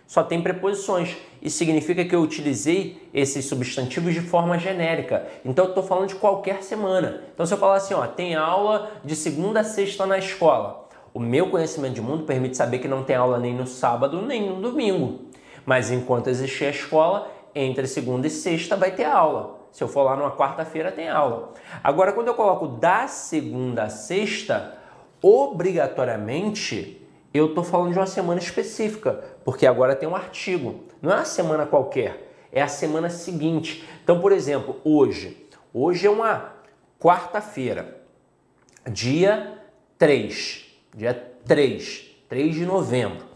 só tem preposições. Isso significa que eu utilizei esses substantivos de forma genérica. Então eu estou falando de qualquer semana. Então se eu falar assim, ó, tem aula de segunda a sexta na escola, o meu conhecimento de mundo permite saber que não tem aula nem no sábado nem no domingo. Mas enquanto existir a escola, entre segunda e sexta vai ter aula. Se eu for lá numa quarta-feira, tem aula. Agora, quando eu coloco da segunda a sexta, obrigatoriamente eu estou falando de uma semana específica, porque agora tem um artigo. Não é uma semana qualquer, é a semana seguinte. Então, por exemplo, hoje. Hoje é uma quarta-feira, dia 3. Dia 3, 3 de novembro.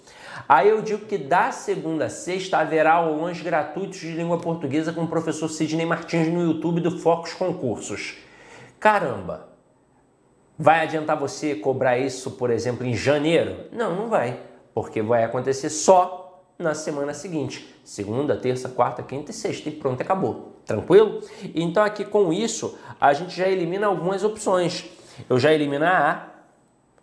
Aí eu digo que da segunda a sexta haverá aulões gratuitos de língua portuguesa com o professor Sidney Martins no YouTube do Focus Concursos. Caramba! Vai adiantar você cobrar isso, por exemplo, em janeiro? Não, não vai, porque vai acontecer só na semana seguinte. Segunda, terça, quarta, quinta e sexta. E pronto, acabou. Tranquilo? Então aqui com isso, a gente já elimina algumas opções. Eu já elimino a A,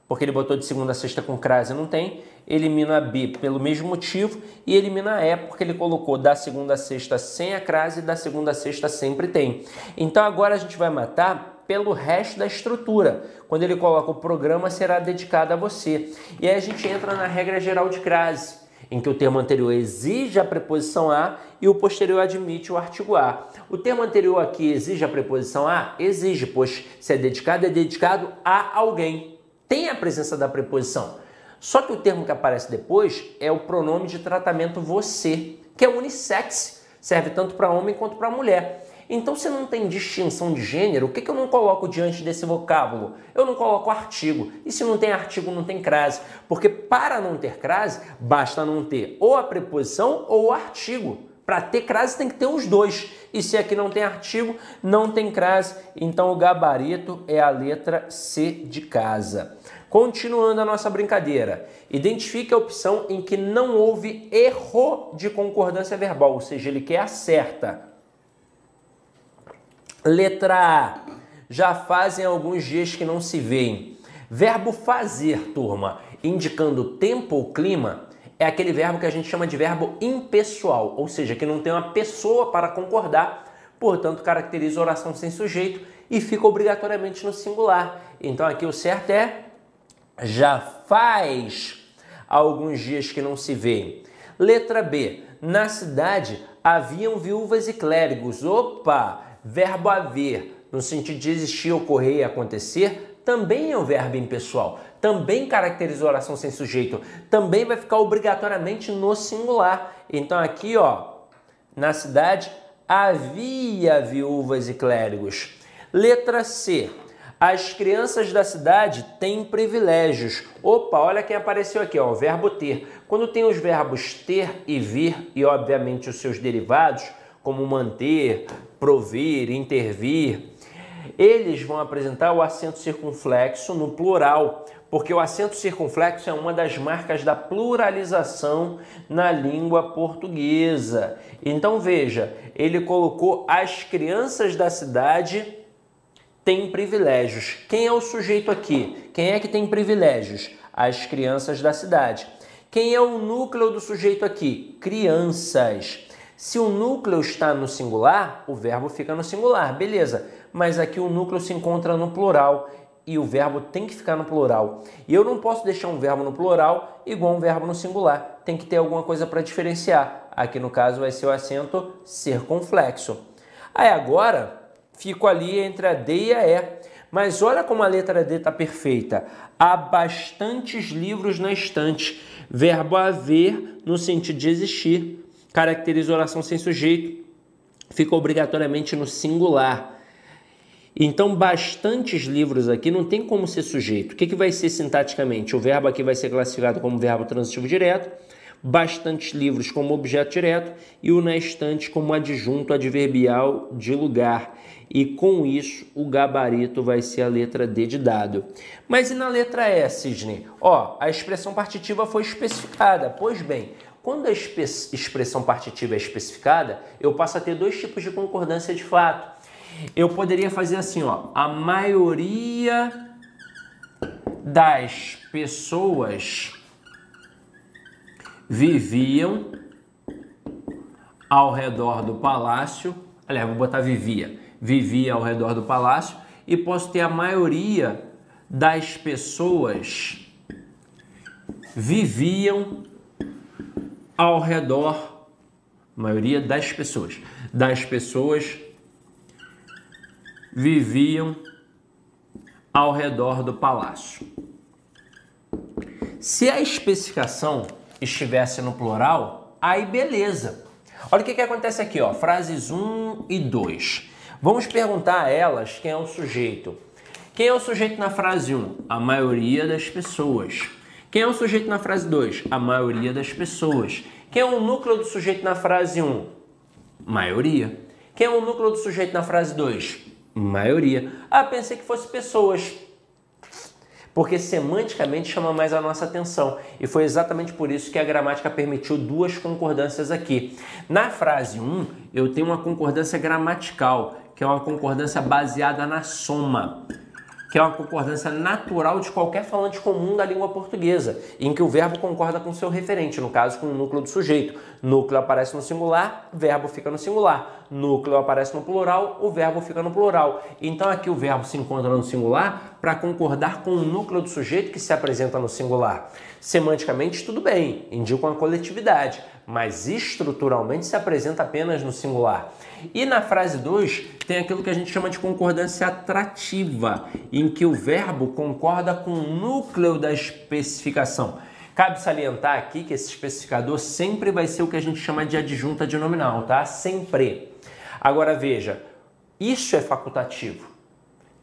porque ele botou de segunda a sexta com crase, não tem. Elimina B pelo mesmo motivo e elimina E porque ele colocou da segunda a sexta sem a crase e da segunda a sexta sempre tem. Então agora a gente vai matar pelo resto da estrutura. Quando ele coloca o programa será dedicado a você. E aí a gente entra na regra geral de crase, em que o termo anterior exige a preposição a e o posterior admite o artigo a. O termo anterior aqui exige a preposição a? Exige, pois se é dedicado, é dedicado a alguém tem a presença da preposição. Só que o termo que aparece depois é o pronome de tratamento você, que é unissex, serve tanto para homem quanto para mulher. Então, se não tem distinção de gênero, o que, que eu não coloco diante desse vocábulo? Eu não coloco artigo. E se não tem artigo, não tem crase. Porque para não ter crase, basta não ter ou a preposição ou o artigo. Para ter crase tem que ter os dois. E se aqui não tem artigo, não tem crase. Então o gabarito é a letra C de casa. Continuando a nossa brincadeira, identifique a opção em que não houve erro de concordância verbal, ou seja, ele quer a certa. Letra A. Já fazem alguns dias que não se veem. Verbo fazer, turma, indicando tempo ou clima, é aquele verbo que a gente chama de verbo impessoal, ou seja, que não tem uma pessoa para concordar, portanto caracteriza oração sem sujeito e fica obrigatoriamente no singular. Então aqui o certo é já faz alguns dias que não se vê. Letra B. Na cidade haviam viúvas e clérigos. Opa! Verbo haver, no sentido de existir, ocorrer acontecer, também é um verbo impessoal também caracteriza oração sem sujeito, também vai ficar obrigatoriamente no singular. Então aqui, ó, na cidade havia viúvas e clérigos. Letra C. As crianças da cidade têm privilégios. Opa, olha quem apareceu aqui, ó, o verbo ter. Quando tem os verbos ter e vir e, obviamente, os seus derivados, como manter, provir, intervir, eles vão apresentar o acento circunflexo no plural, porque o acento circunflexo é uma das marcas da pluralização na língua portuguesa. Então veja, ele colocou as crianças da cidade têm privilégios. Quem é o sujeito aqui? Quem é que tem privilégios? As crianças da cidade. Quem é o núcleo do sujeito aqui? Crianças. Se o núcleo está no singular, o verbo fica no singular, beleza. Mas aqui o núcleo se encontra no plural e o verbo tem que ficar no plural. E eu não posso deixar um verbo no plural igual um verbo no singular. Tem que ter alguma coisa para diferenciar. Aqui no caso vai ser o acento circunflexo. Aí agora fico ali entre a D e a E. Mas olha como a letra D está perfeita. Há bastantes livros na estante. Verbo haver no sentido de existir. Caracteriza oração sem sujeito. Fica obrigatoriamente no singular. Então, bastantes livros aqui não tem como ser sujeito. O que, que vai ser sintaticamente? O verbo aqui vai ser classificado como verbo transitivo direto, bastantes livros como objeto direto e o na estante como adjunto adverbial de lugar. E com isso, o gabarito vai ser a letra D de dado. Mas e na letra E, Sidney? Ó, a expressão partitiva foi especificada. Pois bem, quando a expressão partitiva é especificada, eu passo a ter dois tipos de concordância de fato. Eu poderia fazer assim, ó, a maioria das pessoas viviam ao redor do palácio. Aliás, vou botar vivia. Vivia ao redor do palácio e posso ter a maioria das pessoas viviam ao redor, maioria das pessoas, das pessoas viviam ao redor do palácio. Se a especificação estivesse no plural, aí beleza. Olha o que, que acontece aqui, ó, frases 1 e 2. Vamos perguntar a elas quem é o sujeito. Quem é o sujeito na frase 1? A maioria das pessoas. Quem é o sujeito na frase 2? A maioria das pessoas. Quem é o núcleo do sujeito na frase 1? Maioria. Quem é o núcleo do sujeito na frase 2? Maioria. Ah, pensei que fosse pessoas. Porque semanticamente chama mais a nossa atenção. E foi exatamente por isso que a gramática permitiu duas concordâncias aqui. Na frase 1, eu tenho uma concordância gramatical, que é uma concordância baseada na soma que é uma concordância natural de qualquer falante comum da língua portuguesa, em que o verbo concorda com seu referente, no caso com o núcleo do sujeito. Núcleo aparece no singular, verbo fica no singular. Núcleo aparece no plural, o verbo fica no plural. Então aqui o verbo se encontra no singular para concordar com o núcleo do sujeito que se apresenta no singular. Semanticamente, tudo bem, indica uma coletividade, mas estruturalmente se apresenta apenas no singular. E na frase 2 tem aquilo que a gente chama de concordância atrativa, em que o verbo concorda com o núcleo da especificação. Cabe salientar aqui que esse especificador sempre vai ser o que a gente chama de adjunta de nominal, tá? Sempre. Agora veja, isso é facultativo.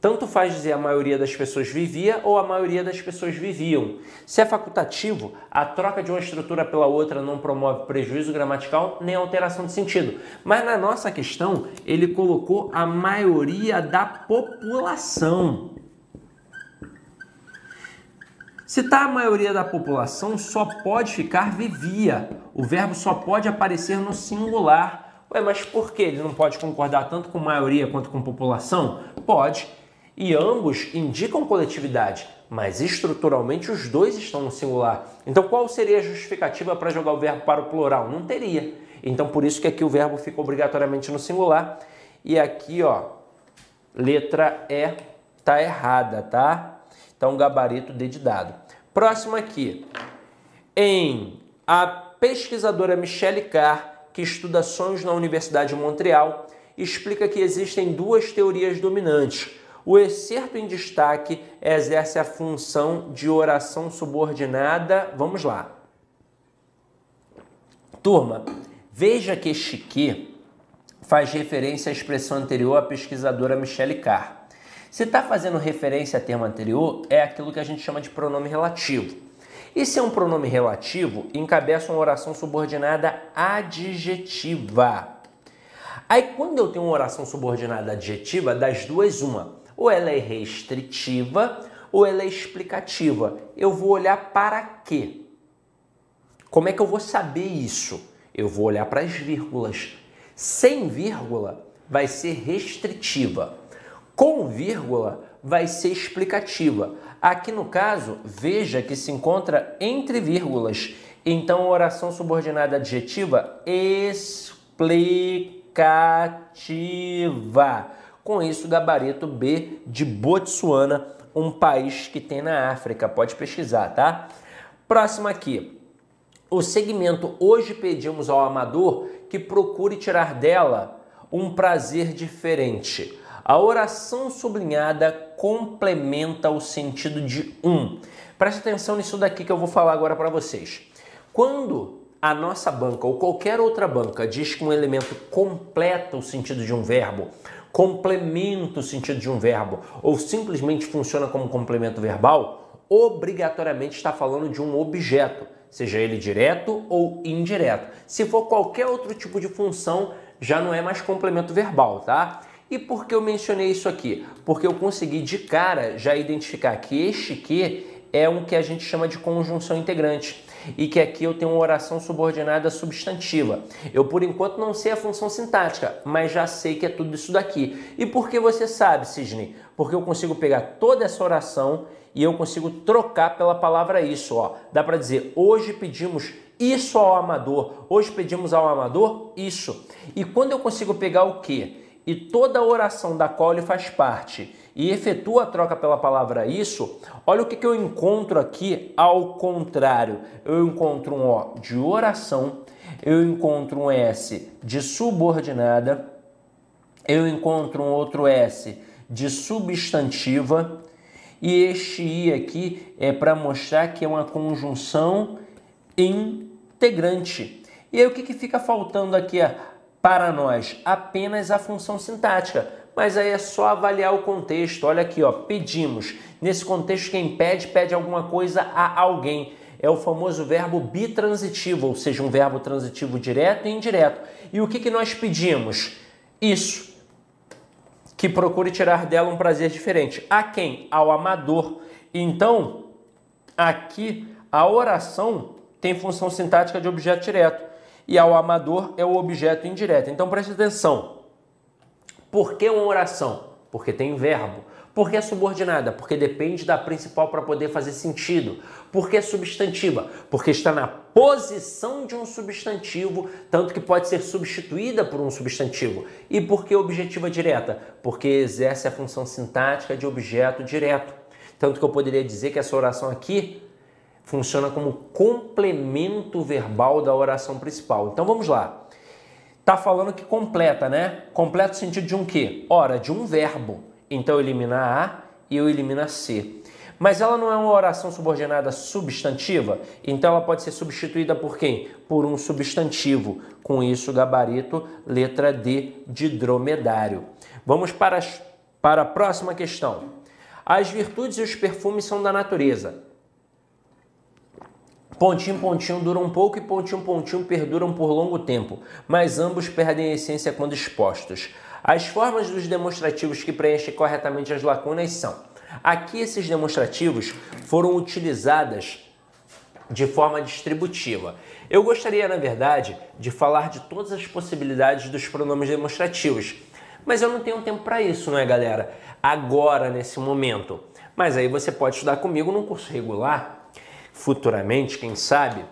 Tanto faz dizer a maioria das pessoas vivia ou a maioria das pessoas viviam. Se é facultativo, a troca de uma estrutura pela outra não promove prejuízo gramatical nem alteração de sentido. Mas na nossa questão, ele colocou a maioria da população. Se está a maioria da população, só pode ficar vivia. O verbo só pode aparecer no singular. Ué, mas por que ele não pode concordar tanto com maioria quanto com população? Pode e ambos indicam coletividade, mas estruturalmente os dois estão no singular. Então qual seria a justificativa para jogar o verbo para o plural? Não teria. Então por isso que aqui o verbo fica obrigatoriamente no singular e aqui, ó, letra E tá errada, tá? Então gabarito D de dado. Próximo aqui. Em a pesquisadora Michelle Carr, que estuda sonhos na Universidade de Montreal, explica que existem duas teorias dominantes o excerto em destaque exerce a função de oração subordinada. Vamos lá. Turma, veja que este que faz referência à expressão anterior à pesquisadora Michelle Carr. Se está fazendo referência a termo anterior, é aquilo que a gente chama de pronome relativo. E se é um pronome relativo, encabeça uma oração subordinada adjetiva. Aí, quando eu tenho uma oração subordinada adjetiva, das duas, uma. Ou ela é restritiva ou ela é explicativa. Eu vou olhar para quê? Como é que eu vou saber isso? Eu vou olhar para as vírgulas. Sem vírgula vai ser restritiva. Com vírgula vai ser explicativa. Aqui no caso, veja que se encontra entre vírgulas. Então, oração subordinada adjetiva explicativa. Com isso, gabarito B de Botsuana, um país que tem na África. Pode pesquisar, tá? Próximo aqui. O segmento Hoje Pedimos ao Amador que procure tirar dela um prazer diferente. A oração sublinhada complementa o sentido de um. Preste atenção nisso daqui que eu vou falar agora para vocês. Quando a nossa banca ou qualquer outra banca diz que um elemento completa o sentido de um verbo, complementa o sentido de um verbo ou simplesmente funciona como complemento verbal, obrigatoriamente está falando de um objeto, seja ele direto ou indireto. Se for qualquer outro tipo de função, já não é mais complemento verbal, tá? E por que eu mencionei isso aqui? Porque eu consegui de cara já identificar que este que é um que a gente chama de conjunção integrante e que aqui eu tenho uma oração subordinada substantiva. Eu por enquanto não sei a função sintática, mas já sei que é tudo isso daqui. E por que você sabe, Sidney? Porque eu consigo pegar toda essa oração e eu consigo trocar pela palavra isso, ó. Dá para dizer: "Hoje pedimos isso ao amador. Hoje pedimos ao amador isso". E quando eu consigo pegar o que e toda oração da qual ele faz parte e efetua a troca pela palavra isso, olha o que, que eu encontro aqui ao contrário. Eu encontro um O de oração, eu encontro um S de subordinada, eu encontro um outro S de substantiva e este I aqui é para mostrar que é uma conjunção integrante. E aí o que, que fica faltando aqui? Para nós apenas a função sintática, mas aí é só avaliar o contexto. Olha aqui, ó, pedimos. Nesse contexto, quem pede, pede alguma coisa a alguém. É o famoso verbo bitransitivo, ou seja, um verbo transitivo direto e indireto. E o que, que nós pedimos? Isso. Que procure tirar dela um prazer diferente. A quem? Ao amador. Então, aqui a oração tem função sintática de objeto direto e ao amador é o objeto indireto. Então preste atenção. Por que uma oração? Porque tem verbo. Por que é subordinada? Porque depende da principal para poder fazer sentido. Por que é substantiva? Porque está na posição de um substantivo, tanto que pode ser substituída por um substantivo. E por que objetiva direta? Porque exerce a função sintática de objeto direto. Tanto que eu poderia dizer que essa oração aqui funciona como complemento verbal da oração principal. Então vamos lá. Tá falando que completa, né? Completa o sentido de um quê? Ora, de um verbo. Então eu elimino a e eu elimino a C. Mas ela não é uma oração subordinada substantiva, então ela pode ser substituída por quem? Por um substantivo. Com isso, gabarito, letra D de dromedário. Vamos para, as, para a próxima questão. As virtudes e os perfumes são da natureza. Pontinho, pontinho dura um pouco e pontinho, pontinho perduram por longo tempo, mas ambos perdem essência quando expostos. As formas dos demonstrativos que preenchem corretamente as lacunas são: aqui esses demonstrativos foram utilizadas de forma distributiva. Eu gostaria, na verdade, de falar de todas as possibilidades dos pronomes demonstrativos, mas eu não tenho tempo para isso, não é, galera? Agora, nesse momento. Mas aí você pode estudar comigo num curso regular futuramente, quem sabe.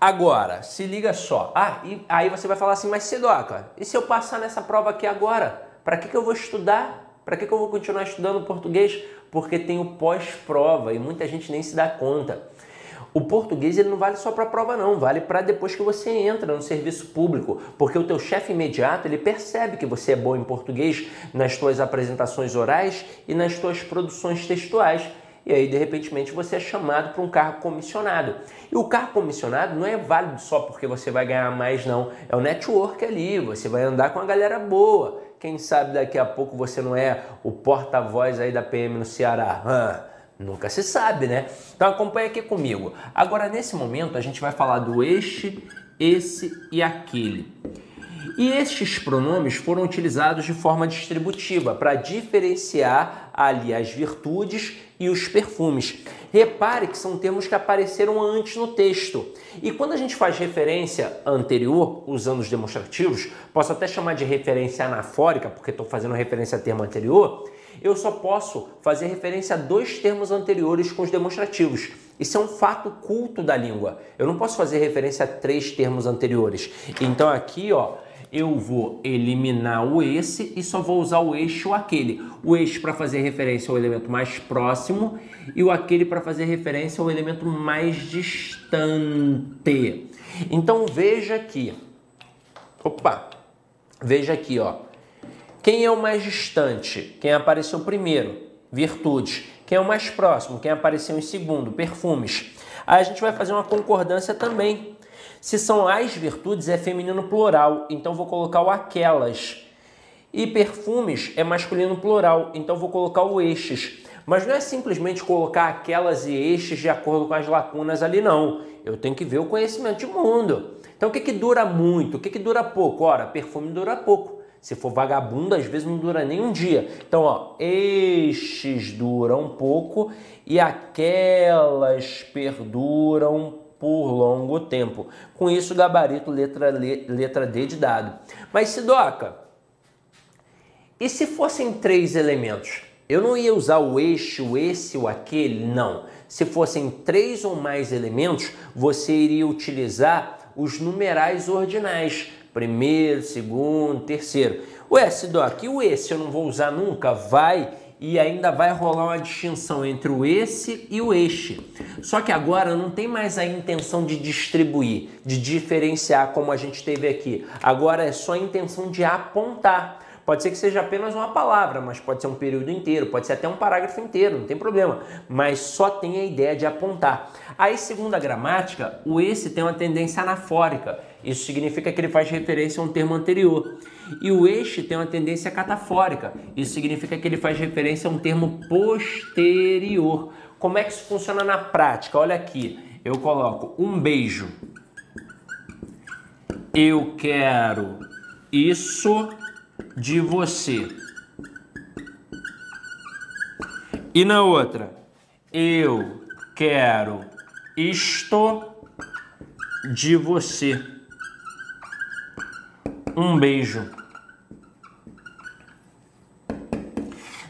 Agora, se liga só. Ah, e aí você vai falar assim, mas Sidoca, e se eu passar nessa prova aqui agora? Para que, que eu vou estudar? Para que, que eu vou continuar estudando português? Porque tem o pós-prova e muita gente nem se dá conta. O português ele não vale só para a prova não, vale para depois que você entra no serviço público, porque o teu chefe imediato ele percebe que você é bom em português nas tuas apresentações orais e nas tuas produções textuais e aí de repente você é chamado para um cargo comissionado. E o cargo comissionado não é válido só porque você vai ganhar mais, não. É o network ali, você vai andar com a galera boa. Quem sabe daqui a pouco você não é o porta-voz aí da PM no Ceará. Nunca se sabe, né? Então acompanha aqui comigo. Agora, nesse momento, a gente vai falar do este, esse e aquele. E estes pronomes foram utilizados de forma distributiva para diferenciar ali as virtudes e os perfumes. Repare que são termos que apareceram antes no texto. E quando a gente faz referência anterior, usando os demonstrativos, posso até chamar de referência anafórica, porque estou fazendo referência a termo anterior, eu só posso fazer referência a dois termos anteriores com os demonstrativos. Isso é um fato culto da língua. Eu não posso fazer referência a três termos anteriores. Então aqui, ó, eu vou eliminar o esse e só vou usar o ou aquele. O este para fazer referência ao elemento mais próximo e o aquele para fazer referência ao elemento mais distante. Então veja aqui. Opa. Veja aqui, ó. Quem é o mais distante? Quem apareceu primeiro? Virtudes. Quem é o mais próximo? Quem apareceu em segundo? Perfumes. Aí a gente vai fazer uma concordância também. Se são as virtudes, é feminino plural, então vou colocar o aquelas. E perfumes é masculino plural, então vou colocar o estes. Mas não é simplesmente colocar aquelas e estes de acordo com as lacunas ali, não. Eu tenho que ver o conhecimento de mundo. Então o que, que dura muito? O que, que dura pouco? Ora, perfume dura pouco. Se for vagabundo, às vezes não dura nem um dia. Então, ó, estes duram pouco e aquelas perduram por longo tempo. Com isso, gabarito letra, letra D de dado. Mas Sidoca, e se fossem três elementos? Eu não ia usar o este, o esse, o aquele? Não. Se fossem três ou mais elementos, você iria utilizar os numerais ordinais. Primeiro, segundo, terceiro. Ué, Sidoca, e o esse eu não vou usar nunca? Vai e ainda vai rolar uma distinção entre o esse e o este. Só que agora não tem mais a intenção de distribuir, de diferenciar como a gente teve aqui. Agora é só a intenção de apontar. Pode ser que seja apenas uma palavra, mas pode ser um período inteiro, pode ser até um parágrafo inteiro, não tem problema. Mas só tem a ideia de apontar. Aí, segundo a gramática, o esse tem uma tendência anafórica. Isso significa que ele faz referência a um termo anterior. E o este tem uma tendência catafórica. Isso significa que ele faz referência a um termo posterior. Como é que isso funciona na prática? Olha aqui, eu coloco um beijo. Eu quero isso de você. E na outra, eu quero isto de você. Um beijo.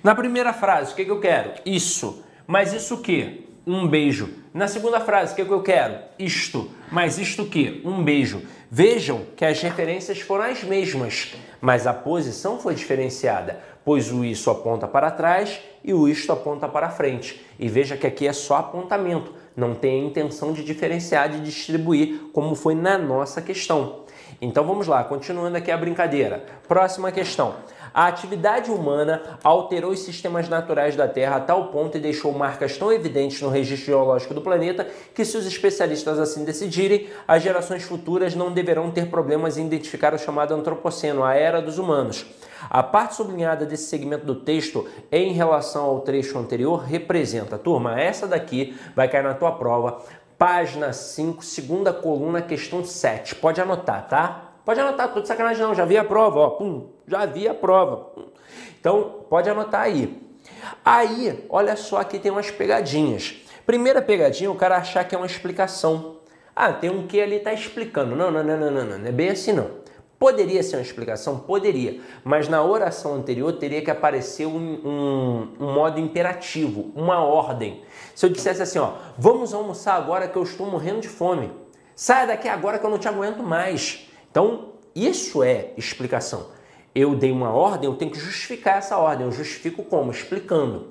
Na primeira frase, o que, que eu quero? Isso. Mas isso que? Um beijo. Na segunda frase, o que, que eu quero? Isto. Mas isto que? Um beijo. Vejam que as referências foram as mesmas, mas a posição foi diferenciada, pois o isso aponta para trás e o isto aponta para frente. E veja que aqui é só apontamento, não tem a intenção de diferenciar, de distribuir, como foi na nossa questão. Então vamos lá, continuando aqui a brincadeira. Próxima questão. A atividade humana alterou os sistemas naturais da Terra a tal ponto e deixou marcas tão evidentes no registro geológico do planeta que, se os especialistas assim decidirem, as gerações futuras não deverão ter problemas em identificar o chamado Antropoceno, a era dos humanos. A parte sublinhada desse segmento do texto em relação ao trecho anterior representa, turma, essa daqui vai cair na tua prova, página 5, segunda coluna, questão 7. Pode anotar, tá? Pode anotar, tô de sacanagem não, já vi a prova, ó, pum, já vi a prova. Então, pode anotar aí. Aí, olha só, aqui tem umas pegadinhas. Primeira pegadinha, o cara achar que é uma explicação. Ah, tem um que ali está explicando. Não, não, não, não, não, não, não é bem assim não. Poderia ser uma explicação? Poderia, mas na oração anterior teria que aparecer um, um, um, modo imperativo, uma ordem. Se eu dissesse assim, ó, vamos almoçar agora que eu estou morrendo de fome. Saia daqui agora que eu não te aguento mais. Então, isso é explicação. Eu dei uma ordem, eu tenho que justificar essa ordem. Eu justifico como? Explicando.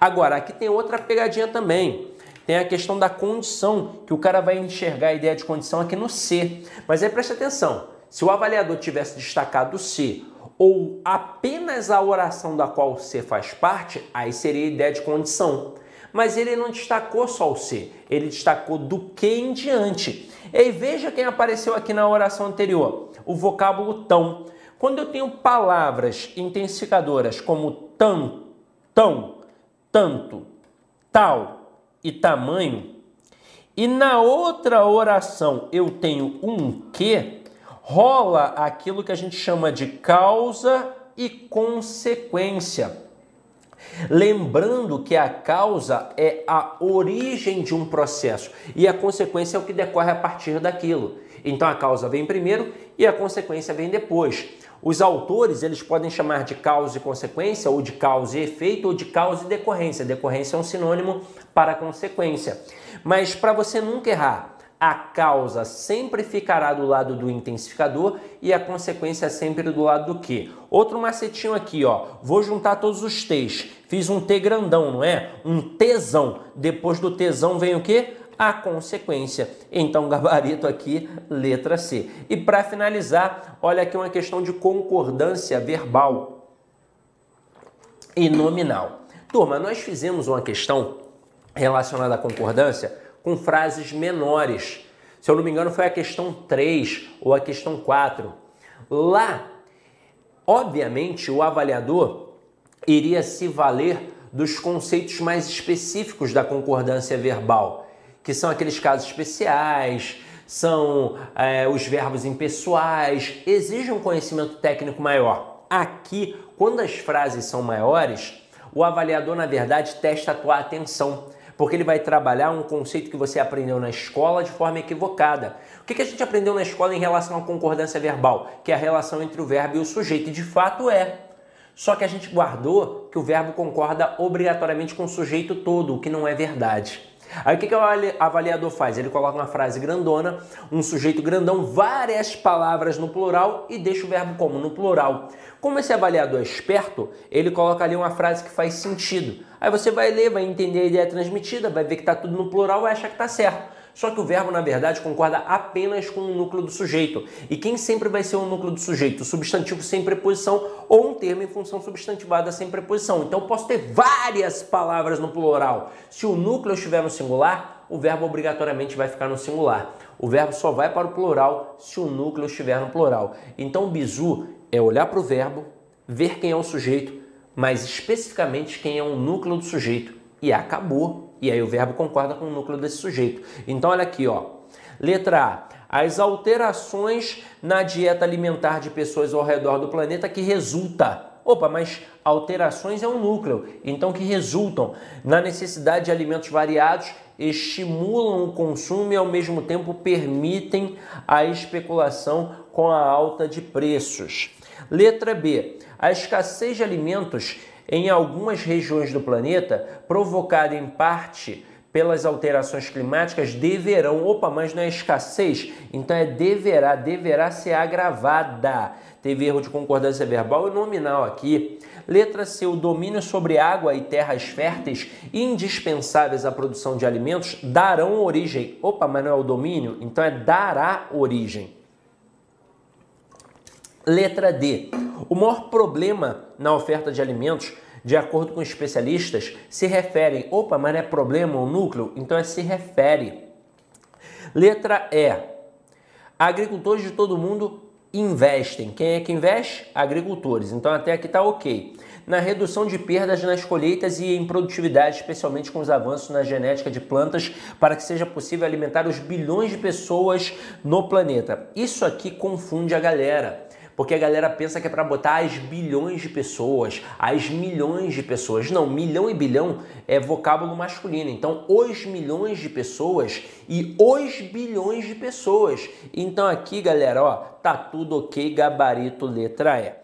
Agora, aqui tem outra pegadinha também. Tem a questão da condição, que o cara vai enxergar a ideia de condição aqui no C. Mas aí preste atenção: se o avaliador tivesse destacado o C ou apenas a oração da qual o C faz parte, aí seria a ideia de condição. mas ele não destacou só o C, ele destacou do que em diante. E veja quem apareceu aqui na oração anterior, o vocábulo tão. Quando eu tenho palavras intensificadoras como tão, tão, tanto, tal e tamanho, e na outra oração eu tenho um que, rola aquilo que a gente chama de causa e consequência. Lembrando que a causa é a origem de um processo e a consequência é o que decorre a partir daquilo. Então a causa vem primeiro e a consequência vem depois. Os autores eles podem chamar de causa e consequência, ou de causa e efeito, ou de causa e decorrência. Decorrência é um sinônimo para consequência. Mas para você nunca errar, a causa sempre ficará do lado do intensificador e a consequência sempre do lado do que. Outro macetinho aqui, ó. Vou juntar todos os T's. Fiz um T grandão, não é? Um tesão. Depois do tesão vem o que? A consequência. Então, gabarito aqui, letra C. E para finalizar, olha aqui uma questão de concordância verbal e nominal. Turma, nós fizemos uma questão relacionada à concordância com frases menores. Se eu não me engano, foi a questão 3 ou a questão 4. Lá, obviamente, o avaliador iria se valer dos conceitos mais específicos da concordância verbal, que são aqueles casos especiais, são é, os verbos impessoais, exigem um conhecimento técnico maior. Aqui, quando as frases são maiores, o avaliador, na verdade, testa a tua atenção porque ele vai trabalhar um conceito que você aprendeu na escola de forma equivocada. O que a gente aprendeu na escola em relação à concordância verbal? Que é a relação entre o verbo e o sujeito, e de fato é. Só que a gente guardou que o verbo concorda obrigatoriamente com o sujeito todo, o que não é verdade. Aí o que, que o avaliador faz? Ele coloca uma frase grandona, um sujeito grandão, várias palavras no plural e deixa o verbo como? No plural. Como esse avaliador é esperto, ele coloca ali uma frase que faz sentido. Aí você vai ler, vai entender a ideia transmitida, vai ver que está tudo no plural e acha que está certo. Só que o verbo, na verdade, concorda apenas com o núcleo do sujeito. E quem sempre vai ser o núcleo do sujeito? Substantivo sem preposição ou um termo em função substantivada sem preposição. Então posso ter várias palavras no plural. Se o núcleo estiver no singular, o verbo obrigatoriamente vai ficar no singular. O verbo só vai para o plural se o núcleo estiver no plural. Então bizu é olhar para o verbo, ver quem é o sujeito, mas especificamente quem é o núcleo do sujeito. E acabou. E aí o verbo concorda com o núcleo desse sujeito. Então olha aqui, ó. Letra A. As alterações na dieta alimentar de pessoas ao redor do planeta que resulta. Opa, mas alterações é um núcleo, então que resultam na necessidade de alimentos variados, estimulam o consumo e ao mesmo tempo permitem a especulação com a alta de preços. Letra B. A escassez de alimentos em algumas regiões do planeta, provocada em parte pelas alterações climáticas, deverão, opa, mas não é escassez, então é deverá, deverá ser agravada. Teve erro de concordância verbal e nominal aqui. Letra C, o domínio sobre água e terras férteis indispensáveis à produção de alimentos darão origem. Opa, mas não é o domínio? Então é dará origem. Letra D. O maior problema na oferta de alimentos, de acordo com especialistas, se referem. Opa, mas não é problema o núcleo? Então é se refere. Letra E. Agricultores de todo mundo investem. Quem é que investe? Agricultores. Então até aqui está ok. Na redução de perdas nas colheitas e em produtividade, especialmente com os avanços na genética de plantas, para que seja possível alimentar os bilhões de pessoas no planeta. Isso aqui confunde a galera porque a galera pensa que é para botar as bilhões de pessoas, as milhões de pessoas. Não, milhão e bilhão é vocábulo masculino. Então, os milhões de pessoas e os bilhões de pessoas. Então aqui, galera, ó, tá tudo ok, gabarito letra E.